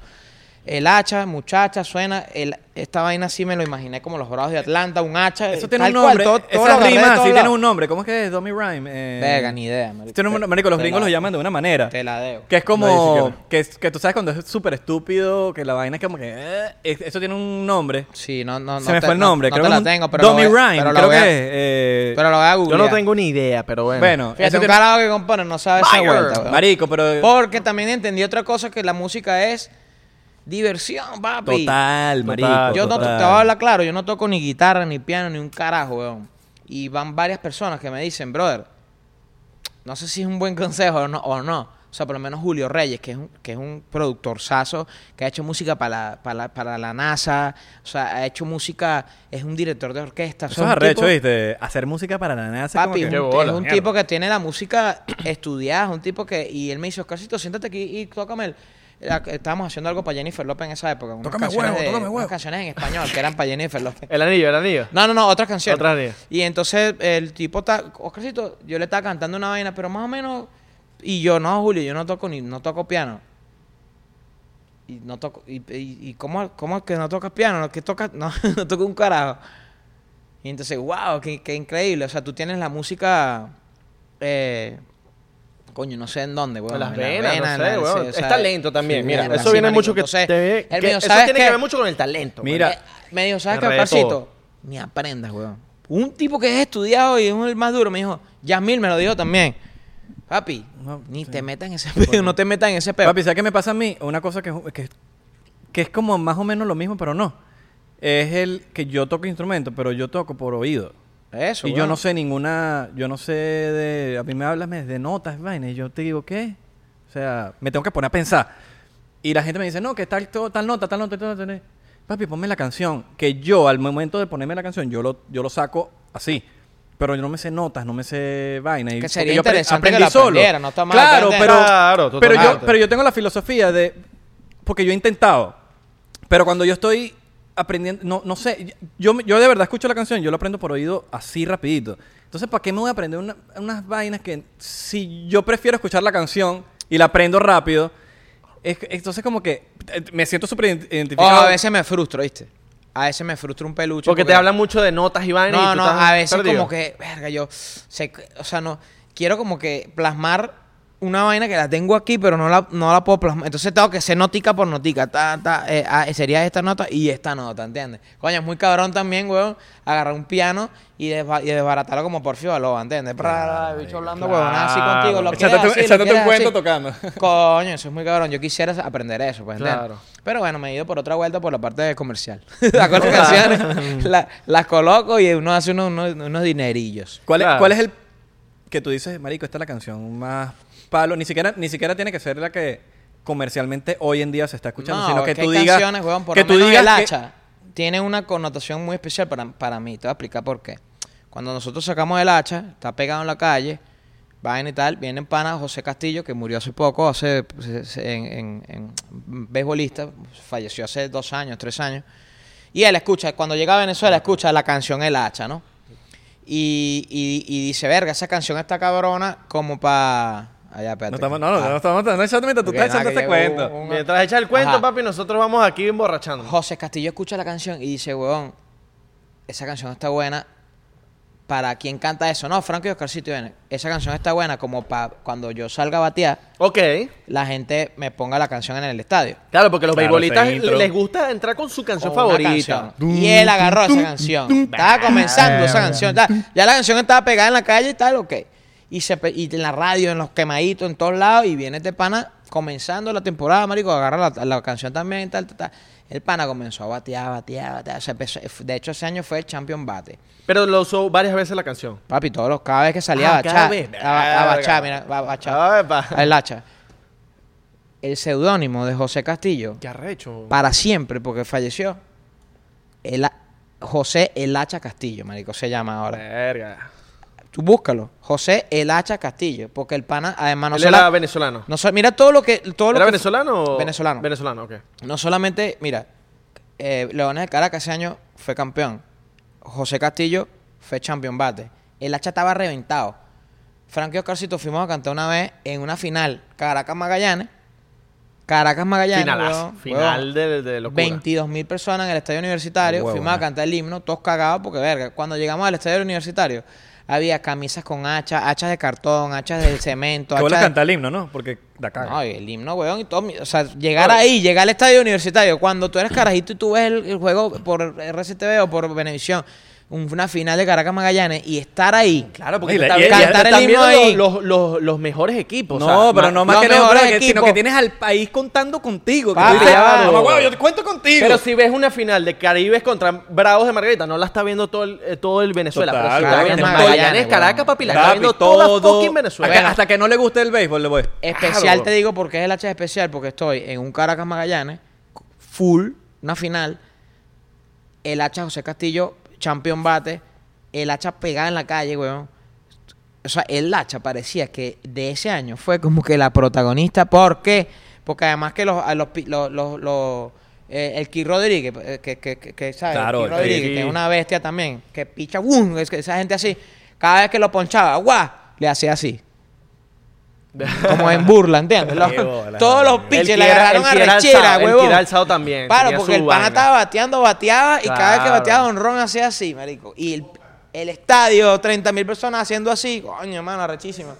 El hacha, muchacha, suena. El, esta vaina sí me lo imaginé como los bravos de Atlanta, un hacha. Eso tiene un cual, nombre. todo- todo rimas todos sí tienen lados. un nombre. ¿Cómo es que es? Dummy Rhyme. Eh, Verga, ni idea, marico. Tiene un- marico, los Te gringos lo llaman de una manera. Te la debo. Que es No, como. siquiera. que, es- que tú sabes cuando es súper estúpido, que la vaina es como que. eh, es- eso tiene un nombre. Sí, no, no, Se no me te- fue el no- nombre. No, creo te que la es tengo, pero Dummy Rhyme. pero lo creo que es. eh, Pero lo voy a Yo no tengo ni idea, pero bueno. bueno, eso un tiene- carajo que compone no sabe esa vuelta. Marico, pero. Porque también entendí otra cosa que la música es diversión, papi. Total, marico. Yo no, te total. voy a hablar claro, yo no toco ni guitarra, ni piano, ni un carajo, weón. Y van varias personas que me dicen, brother, no sé si es un buen consejo o no. O, no. o sea, por lo menos Julio Reyes, que es un, que es un productor saso, que ha hecho música para la, para, la, para la NASA, o sea, ha hecho música, es un director de orquesta. o sea, Eso es un arrecho, tipo- ¿viste? Hacer música para la NASA. como Papi, que- es un, bola, es un mierda. tipo que tiene la música estudiada, es un tipo que... Y él me dice, Oscarcito, siéntate aquí y tócame el... la- Estábamos haciendo algo para Jennifer López en esa época. unas Tócame canciones huevo, de- tócame huevo. Unas canciones en español que eran para Jennifer López. El anillo, el anillo. No, no, no, otras canciones. Otras anillo. Y entonces el tipo está... Oscarcito, yo le estaba cantando una vaina, pero más o menos... Y yo, no, Julio, yo no toco ni... No toco piano. Y no toco... ¿Y, y, y cómo, cómo es que no tocas piano? ¿Qué tocas? No, no toco un carajo. Y entonces, wow, qué, qué increíble. O sea, tú tienes la música. Eh, coño, no sé en dónde, weón. En las en venas, no en sé, weón. o Es talento también, sí, mira. Eso sí, viene marico. mucho que Entonces, te- él que- me dijo, eso ¿sabes tiene que ver mucho con el talento. Mira. Me dijo, ¿sabes qué, todo. Ni aprendas, weón. Un tipo que es estudiado y es el más duro me dijo, Yasmil me lo dijo también. Papi, No, ni sí. te metas en ese peo, no te metas en ese peo. Papi, ¿sabes qué me pasa a mí? Una cosa que, que, que es como más o menos lo mismo, pero no. Es el que yo toco instrumento, pero yo toco por oído. Eso, y yo no sé ninguna, yo no sé de, a mí me hablas de notas, vaina, y yo te digo, ¿qué? O sea, me tengo que poner a pensar. Y la gente me dice, no, que tal, tal nota, tal nota, tal nota. tal nota". Papi, ponme la canción. Que yo, al momento de ponerme la canción, yo lo, yo lo saco así. Pero yo no me sé notas, no me sé vaina. Y Que sería yo interesante que aprendí lo solo. aprendiera, no está mal Claro, pero, Claro, pero, yo, pero yo tengo la filosofía de... Porque yo he intentado. Pero cuando yo estoy aprendiendo... No, no sé. Yo, yo de verdad escucho la canción, yo lo aprendo por oído así rapidito. Entonces, ¿para qué me voy a aprender una- unas vainas que... Si yo prefiero escuchar la canción y la aprendo rápido... es- entonces como que eh, me siento súper ident- Oh, identificado. a veces me frustro, ¿viste? A veces me frustra un peluche. Porque te hablan mucho de notas y vainas. y No, tú no, estás a veces perdido. como que, verga, yo, sé o sea, no, quiero como que plasmar una vaina que la tengo aquí, pero no la, no la puedo plasmar. Entonces tengo que ser notica por notica. Ta, ta, eh, ah, sería esta nota y esta nota, ¿entiendes? Coño, es muy cabrón también, weón, agarrar un piano y, desba- y desbaratarlo como Porfio Baloba, ¿entiendes? El bicho hablando, claro. weón, así contigo. Lo Echándote así, lo un cuento así. tocando. Coño, eso es muy cabrón. Yo quisiera aprender eso, pues, ¿entiendes? Claro. Pero bueno, me he ido por otra vuelta por la parte de comercial. Las canciones, la- las coloco y uno hace unos, unos, unos dinerillos. ¿Cuál, es, Claro. ¿Cuál es el que tú dices, marico, esta es la canción más palo? Ni siquiera, ni siquiera tiene que ser la que comercialmente hoy en día se está escuchando, No, sino que tú digas... canciones, weón, por que tú digas el que- hacha tiene una connotación muy especial para, para mí. Te voy a explicar por qué. Cuando nosotros sacamos el hacha, está pegado en la calle, vaina y tal, viene en pana José Castillo, que murió hace poco, hace se- en, en, en beisbolista, falleció hace dos años, tres años. Y él escucha, cuando llega a Venezuela, escucha la canción El Hacha, ¿no? Y, y, y dice, verga, esa canción está cabrona como para... Allá, espérate. No estamos, no, no, Ah. no estamos, no echando mientras tú estás echando este cuento. un- un- Mientras echa el cuento, Ajá. papi, nosotros vamos aquí emborrachando. José Castillo escucha la canción y dice, weón, esa canción está buena. ¿Para quién canta eso? No, Franco y Oscarcito viene. Esa canción está buena como para cuando yo salga a batear, Ok. la gente me ponga la canción en el estadio. Claro, porque los Claro, beisbolistas ese intro. les gusta entrar con su canción Con una favorita. canción. Y él agarró esa canción. Estaba comenzando esa canción. ta- Ya la canción estaba pegada en la calle y tal, ok. Y, se, pe- y en la radio, en los quemaditos, en todos lados. Y viene este pana comenzando la temporada, marico. Agarra la, la canción también tal, tal, tal. El pana comenzó a batear, batear, batear. Se empezó- de hecho, ese año fue el champion bate. Pero lo usó varias veces la canción. Papi, todos los, cada vez que salía Ah, a bachar, a, ba- a bachar, mira, a bachar. Ay, pa. El hacha. El seudónimo de José Castillo, Qué arrecho. para siempre, porque falleció, el, José El Hacha Castillo, marico, se llama ahora. Verga. Tú búscalo, José El Hacha Castillo, porque el pana, además, no Él sola- era venezolano. no so- mira todo lo que... Todo lo ¿Era que- venezolano o...? Venezolano. Venezolano, ok. No solamente, mira, eh, Leones de Caracas ese año fue campeón. José Castillo fue champion bate. El hacha estaba reventado. Frank y Oscarcito fuimos a cantar una vez en una final. Caracas Magallanes. Caracas Magallanes. Finalazo. Final de, de locura. 22 mil personas en el estadio universitario. Huevona. Fuimos a cantar el himno, todos cagados porque, verga, cuando llegamos al estadio universitario, había camisas con hachas, hachas de cartón, hachas de cemento, Que hachas de- cantar el himno, ¿no? Porque da caga. no, y el himno, weón, y todo. mi- O sea, llegar ahí, llegar al estadio universitario, cuando tú eres carajito y tú ves el, el juego por RCTV o por Venevisión, una final de Caracas Magallanes, y estar ahí. Claro, porque Y te la- está- y- y- te cantar el están himno ahí. Los, los, los mejores equipos. no, o sea, pero no más que mejores que- sino equipos. que tienes al país contando contigo. Papi, dices, claro. "Mamá, huevo, yo cuento contigo. Pero si ves una final de Caribes contra Bravos de Margarita, no la está viendo todo el, eh, todo el Venezuela. Total, pero si Caracas, está viendo Magallanes, Magallanes. Caracas, papi, la Papi, está viendo toda fucking Venezuela. Hasta, hasta que no le guste el béisbol, le voy. Especial Claro. te digo porque es el hacha especial, porque estoy en un Caracas Magallanes, full, una final, el hacha José Castillo, champion bate, el hacha pegada en la calle, weón. O sea, el hacha parecía que de ese año fue como que la protagonista. ¿Por qué? Porque además que los, los, los, los- los- eh, el Ki Rodríguez, eh, que, que, que, que, ¿sabes? Claro, el Ki Rodríguez, que es una bestia también, que picha, ¡bum! Es que esa gente así, cada vez que lo ponchaba, ¡guau! Le hacía así. Como en burla, ¿entiendes? Los- Qué bola, todos los El le agarraron el a rechera, el huevón. era alzado también, Claro, porque el pana estaba bateando, bateaba y cada vez que bateaba Don Ron hacía así, marico. Y el, el estadio, 30 mil personas haciendo así, coño, hermano, arrechísima.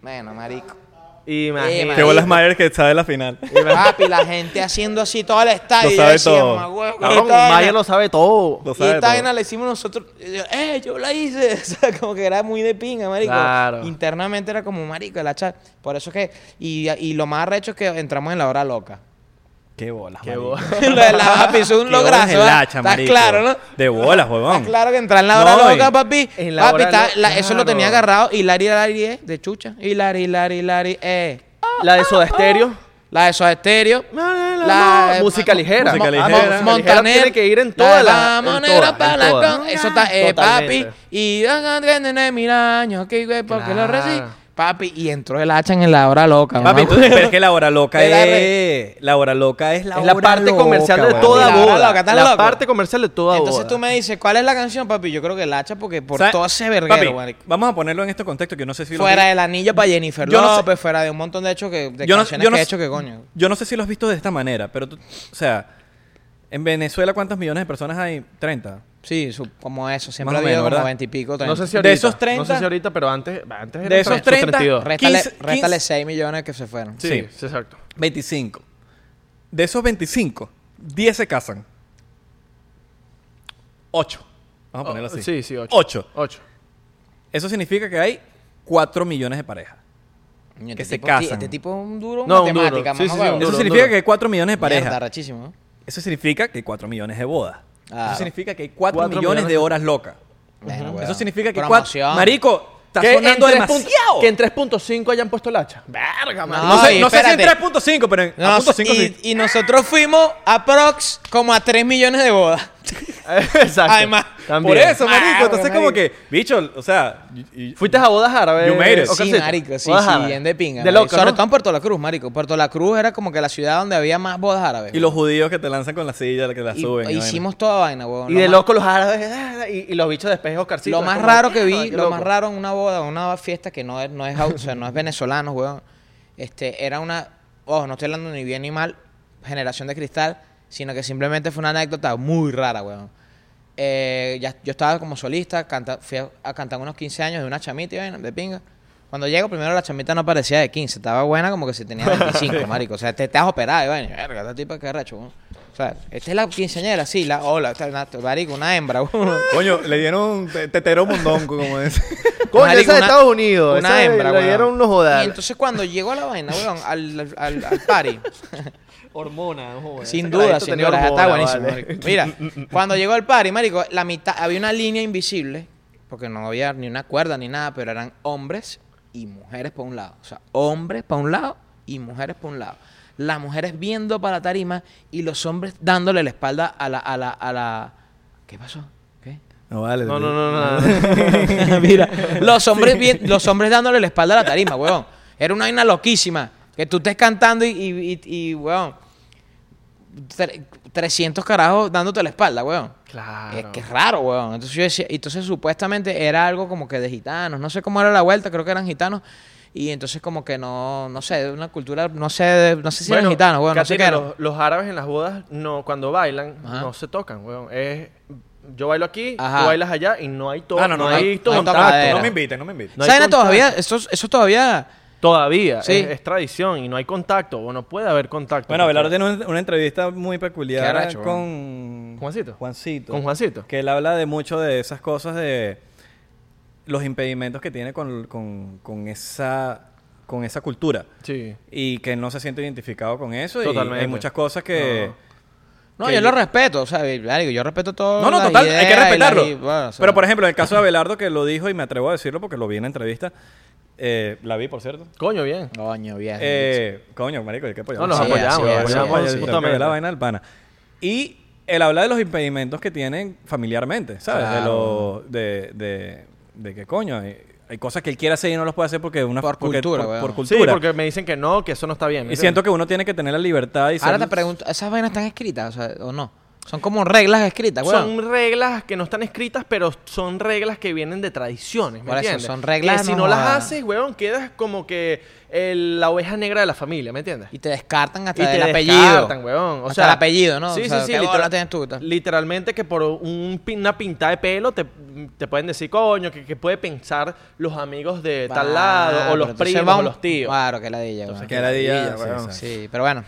Bueno, marico. Imagínate. Que bolas Mayer que sabe la final. Papi, la gente haciendo así todo el estadio. Lo y sabe decía, todo. "Mamá, huevo, Cabrón, esta vaina". Mayer lo sabe todo. Lo Y sabe esta todo. vaina la hicimos nosotros. y yo, ¡Eh, yo la hice! O sea, como que era muy de pinga, marico. Claro. Internamente era como marico, el hacha. Por eso es que. Y, y lo más arrecho es que entramos en la hora loca. Qué bolas, Qué marico. bo- lo de la papi es un bolas hacha, Está claro, ¿no? De bolas, huevón. Está claro que entrar en la hora No, loca, papi. En la papi, hora está- lo- la- eso lo tenía agarrado. Hilari, Hilari, eh, de chucha. Hilari, Hilari, Hilari, eh. La de Soda Stereo. La de Soda Stereo. La, La- música ligera. Música Ah, ligera. Montaner. tiene que ir en la todas las. Vamos en negra todas, pa' en la con- Eso está, eh, papi. Y de mil años, que güey, porque lo Claro. recibí. Papi, y entró el hacha en la hora loca. Papi, tú- pero es que la hora loca es... La hora loca es la Es la hora parte loca, comercial de toda La hora boda. loca, ¿estás La loco? parte comercial de toda Entonces boda. tú me dices, ¿cuál es la canción, papi? Yo creo que el hacha, porque por ¿Sabes? todo ese Papi, verguero, marico. vamos a ponerlo en este contexto que yo no sé si lo Fuera del anillo para Jennifer Yo no sé- fuera de un montón de hechos que, de Yo no- canciones yo no que he sé- hecho que coño. Yo no sé si lo has visto de esta manera, pero tú, o sea, en Venezuela, ¿cuántos millones de personas hay? 30, Sí, su- como eso. Siempre ha habido como ¿verdad? 20 y pico, 30. No sé si De ahorita. esos No 30, sé si ahorita, pero antes. antes eran de esos 30, 30, 32. Réstale, 15, réstale 15. 6 millones que se fueron. Sí, Sí. exacto. 25. De esos 25, 10 se casan. 8. Vamos a ponerlo así. Oh, Sí, sí, 8. 8. 8. Eso significa que hay 4 millones de parejas. Coño, Que este se tipo- casan. Este tipo es un duro No, un duro. matemática, Sí, sí, sí, un Eso duro, significa duro. que hay 4 millones de parejas. Mierda, rachísimo, ¿no? Eso significa que hay 4 millones de bodas. Eso significa que hay 4 Cuatro millones, millones de horas locas. Bueno, Eso significa que Promoción. 4... Marico, está Que en sonando 3 demasiado. punto- Que en 3.5 hayan puesto el hacha. Verga, No, marico. No, sé, y no sé si en espérate. 3.5, pero en No, a punto 5 y, sí. y nosotros fuimos a Prox como a 3 millones de bodas. Exacto. Además, También. Por eso, marico. Marico, Entonces, como que, bicho, o sea... y- y- ¿Fuiste a bodas árabes? You made it. Oscar Sí, marico, sí, Bodas sí, árabes. bien de pinga. De loco, Sobre ¿no? todo en Puerto La Cruz, marico. Puerto La Cruz era como que la ciudad donde había más bodas árabes. Y los judíos que te lanzan con la silla, que la Y- suben. y hicimos toda vaina, huevón. Y de más- loco los árabes ah, y, y los bichos después Oscarcito. Lo más como, raro que vi, lo más raro en una boda, en una fiesta que no es, no es, o sea, no es venezolano, weón. Este, era una, ojo, no estoy hablando ni bien ni mal, generación de cristal, sino que simplemente fue una anécdota muy rara, weón. Eh, ya, yo estaba como solista, canta, fui a, a cantar unos 15 años de una chamita y de pinga. Cuando llego, primero la chamita no parecía de 15, estaba buena como que si tenía 25, marico. O sea, te, te has operado, y vaina. Verga, esta tipa que recho, weón. O sea, esta es la quinceañera, sí, la, hola, una, marico, una hembra, weón. Coño, le dieron tetero mondongo, como es. Coño, Marico, esa de una- Estados Unidos. Una esa hembra, Le weón. dieron unos Y jodas. entonces cuando llegó la vaina, weón, al, al, al, al party, Hormona, joder. sin duda, sin duda, está buenísimo. vale. Mira, cuando llegó el party, marico, la mitad, había una línea invisible, porque no había ni una cuerda ni nada, pero eran hombres y mujeres por un lado. O sea, hombres por un lado y mujeres por un lado. Las mujeres viendo para la tarima y los hombres dándole la espalda a la, a la, a la... ¿Qué pasó? No vale. No, no, no, no. Mira, los hombres, bien- los hombres dándole la espalda a la tarima, weón. Era una vaina loquísima. Que tú estés cantando y, y, y- y, weón, tre- 300 carajos dándote la espalda, weón. Claro. Es que es raro, weón. Entonces yo decía, entonces supuestamente era algo como que de gitanos. No sé cómo era la vuelta, creo que eran gitanos. Y entonces como que no, no sé, de una cultura, no sé, de- no sé si eran gitanos, weón. No sé qué los, los árabes en las bodas, no, cuando bailan, Ajá. no se tocan, weón. Es, yo bailo aquí, Ajá. tú bailas allá y no hay todo. Ah, no, no, no, no hay hay- todo no. No me inviten, no me inviten. No ¿Saben todavía? Eso, eso todavía... Todavía, Sí. es, es tradición y no hay contacto, o no puede haber contacto. Bueno, Abelardo tiene una, una entrevista muy peculiar con Juancito. Juancito. Con Juancito. Que él habla de mucho de esas cosas de los impedimentos que tiene con, con, con esa con esa cultura Sí. y que no se siente identificado con eso y Totalmente. hay muchas cosas que No, que yo lo respeto, o sea, yo respeto todo. no no total hay que y las- respetarlo y, bueno, o sea, pero por ejemplo en el caso de Abelardo que lo dijo y me atrevo a decirlo porque lo vi en la entrevista eh, la vi por cierto Coño, bien. Coño, bien. Eh, coño, marico, que apoyar. No, nos Sí, apoyamos, es, apoyamos justamente. la vaina del pana. Y él habla de los impedimentos que tienen familiarmente, ¿sabes? De, lo, de, de, de que coño, hay, hay cosas que él quiere hacer y no los puede hacer porque una Por porque- cultura, por, por Sí, cultura. porque me dicen que no, que eso no está bien. ¿me y siento que uno tiene que tener la libertad y Ahora ser- te pregunto, ¿esas vainas están escritas o, sea, o no? Son como reglas escritas, weón. Son reglas que no están escritas, pero son reglas que vienen de tradiciones, ¿me Por eso, entiendes? son reglas, Que si no no las haces, weón, quedas como que el- la oveja negra de la familia, ¿me entiendes? Y te descartan hasta Y el te apellido. descartan, weón. O Hasta sea, el apellido, ¿no? Sí, O sea, sí, sí. literalmente que por un, pin- una pinta de pelo te, te pueden decir, coño, que, que puede pensar los amigos de tal lado, o los primos, o los tíos. Claro, que la de ella, Entonces, Que la dilla. Sí, pero bueno.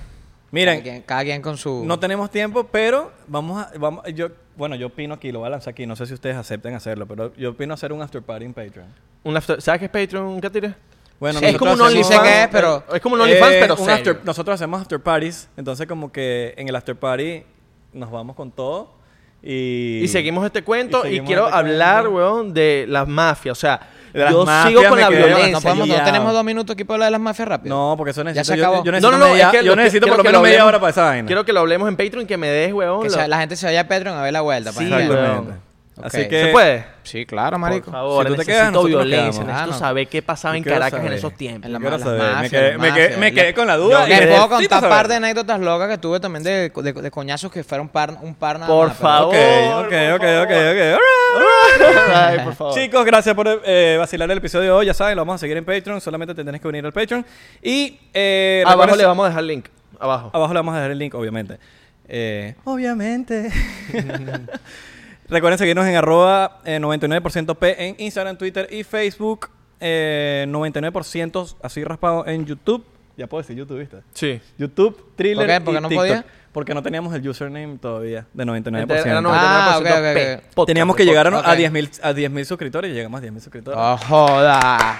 Miren, cada quien, cada quien con su... no tenemos tiempo, pero vamos a... Vamos, yo, bueno, yo opino aquí, lo voy a lanzar aquí, no sé si ustedes acepten hacerlo, pero yo opino hacer un after party en Patreon. Un after- ¿Sabes qué es Patreon, Katire? Bueno, Sí, es como un OnlyFans, qué es, pero- Es como un OnlyFans, Eh, pero un serio. after- nosotros hacemos after parties, entonces como que en el after party nos vamos con todo y... Y seguimos este cuento y quiero este hablar, cuento. weón, de las mafias. O sea, las yo mafias sigo con la quedé- violencia. no, podemos, no ya. tenemos dos minutos aquí para hablar de las mafias rápido. No, porque eso Ya necesito... se yo- acabó. Yo, No, necesito, no, no, media, es que yo que- necesito por lo menos lo media hora para esa vaina. Quiero que lo hablemos en Patreon, que me des, weón. Que lo- se- la gente se vaya a Patreon a ver la vuelta. Sí, para Así que... ¿Se puede? Sí, claro, marico. Por favor, Si tú te necesito quedas, violencia. quedamos. Necesito Ah, saber qué pasaba en Caracas en esos tiempos. En la- las saber, me quedé- las me quedé- mafias. me quedé Le- con la duda Yo y les puedo contar un par de anécdotas locas que tuve también de, de, de coñazos que fueron par, un par nada Por más, pero- favor. Ok, ok, por ok, favor. ok, ok. Alright. Ay, por favor. Chicos, gracias por eh, vacilar el episodio de hoy. Ya saben, lo vamos a seguir en Patreon. Solamente te tenés que venir al Patreon. Y eh, Abajo le vamos a dejar el link. Abajo. abajo le vamos a dejar el link, obviamente. Eh, obviamente. Recuerden seguirnos en arroba eh, 99% P en Instagram, Twitter y Facebook. Eh, 99% así raspado en YouTube. Ya puedo decir YouTube, ¿viste? Sí. YouTube, Thriller ¿Por qué? ¿Por qué y no TikTok. podía? Porque no teníamos el username todavía de 99%. Entonces, era 99% Ah, ok, ok, P. Teníamos que llegar a, ok. a 10.000 a 10.000 suscriptores y llegamos a 10.000 suscriptores. ¡Oh, joda!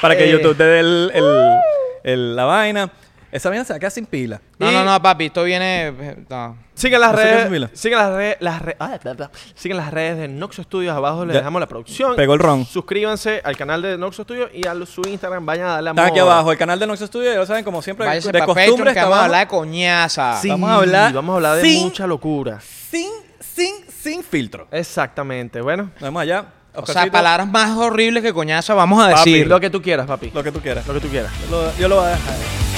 Para que Eh. YouTube te dé el, el- el- la vaina. Esa vaina se va a quedar sin pila. No, Y- no, no, papi, esto viene... eh, No. Sigan las No sé qué es redes. Mila. Sigan las redes. Las re- ah, bla, bla. Sigan las redes de Noxo Studios. Abajo les Ya. dejamos la producción. Pegó el ron. Suscríbanse al canal de Noxo Studios y a su Instagram. Vayan a darle amor. Está aquí abajo, el canal de Noxo Studio, ya lo saben, como siempre, Váyase de pa' costumbre Patreon, que está vamos a abajo. hablar de coñaza. Sí, Vamos a hablar Vamos a hablar de sin- mucha locura. Sin, sin, sin filtro. Exactamente. Bueno, Nos vemos allá. O sea, Oscarcito, palabras más horribles que coñaza vamos a papi, decir. lo que tú quieras, papi. Lo que tú quieras. Lo que tú quieras. Lo- yo lo voy a dejar.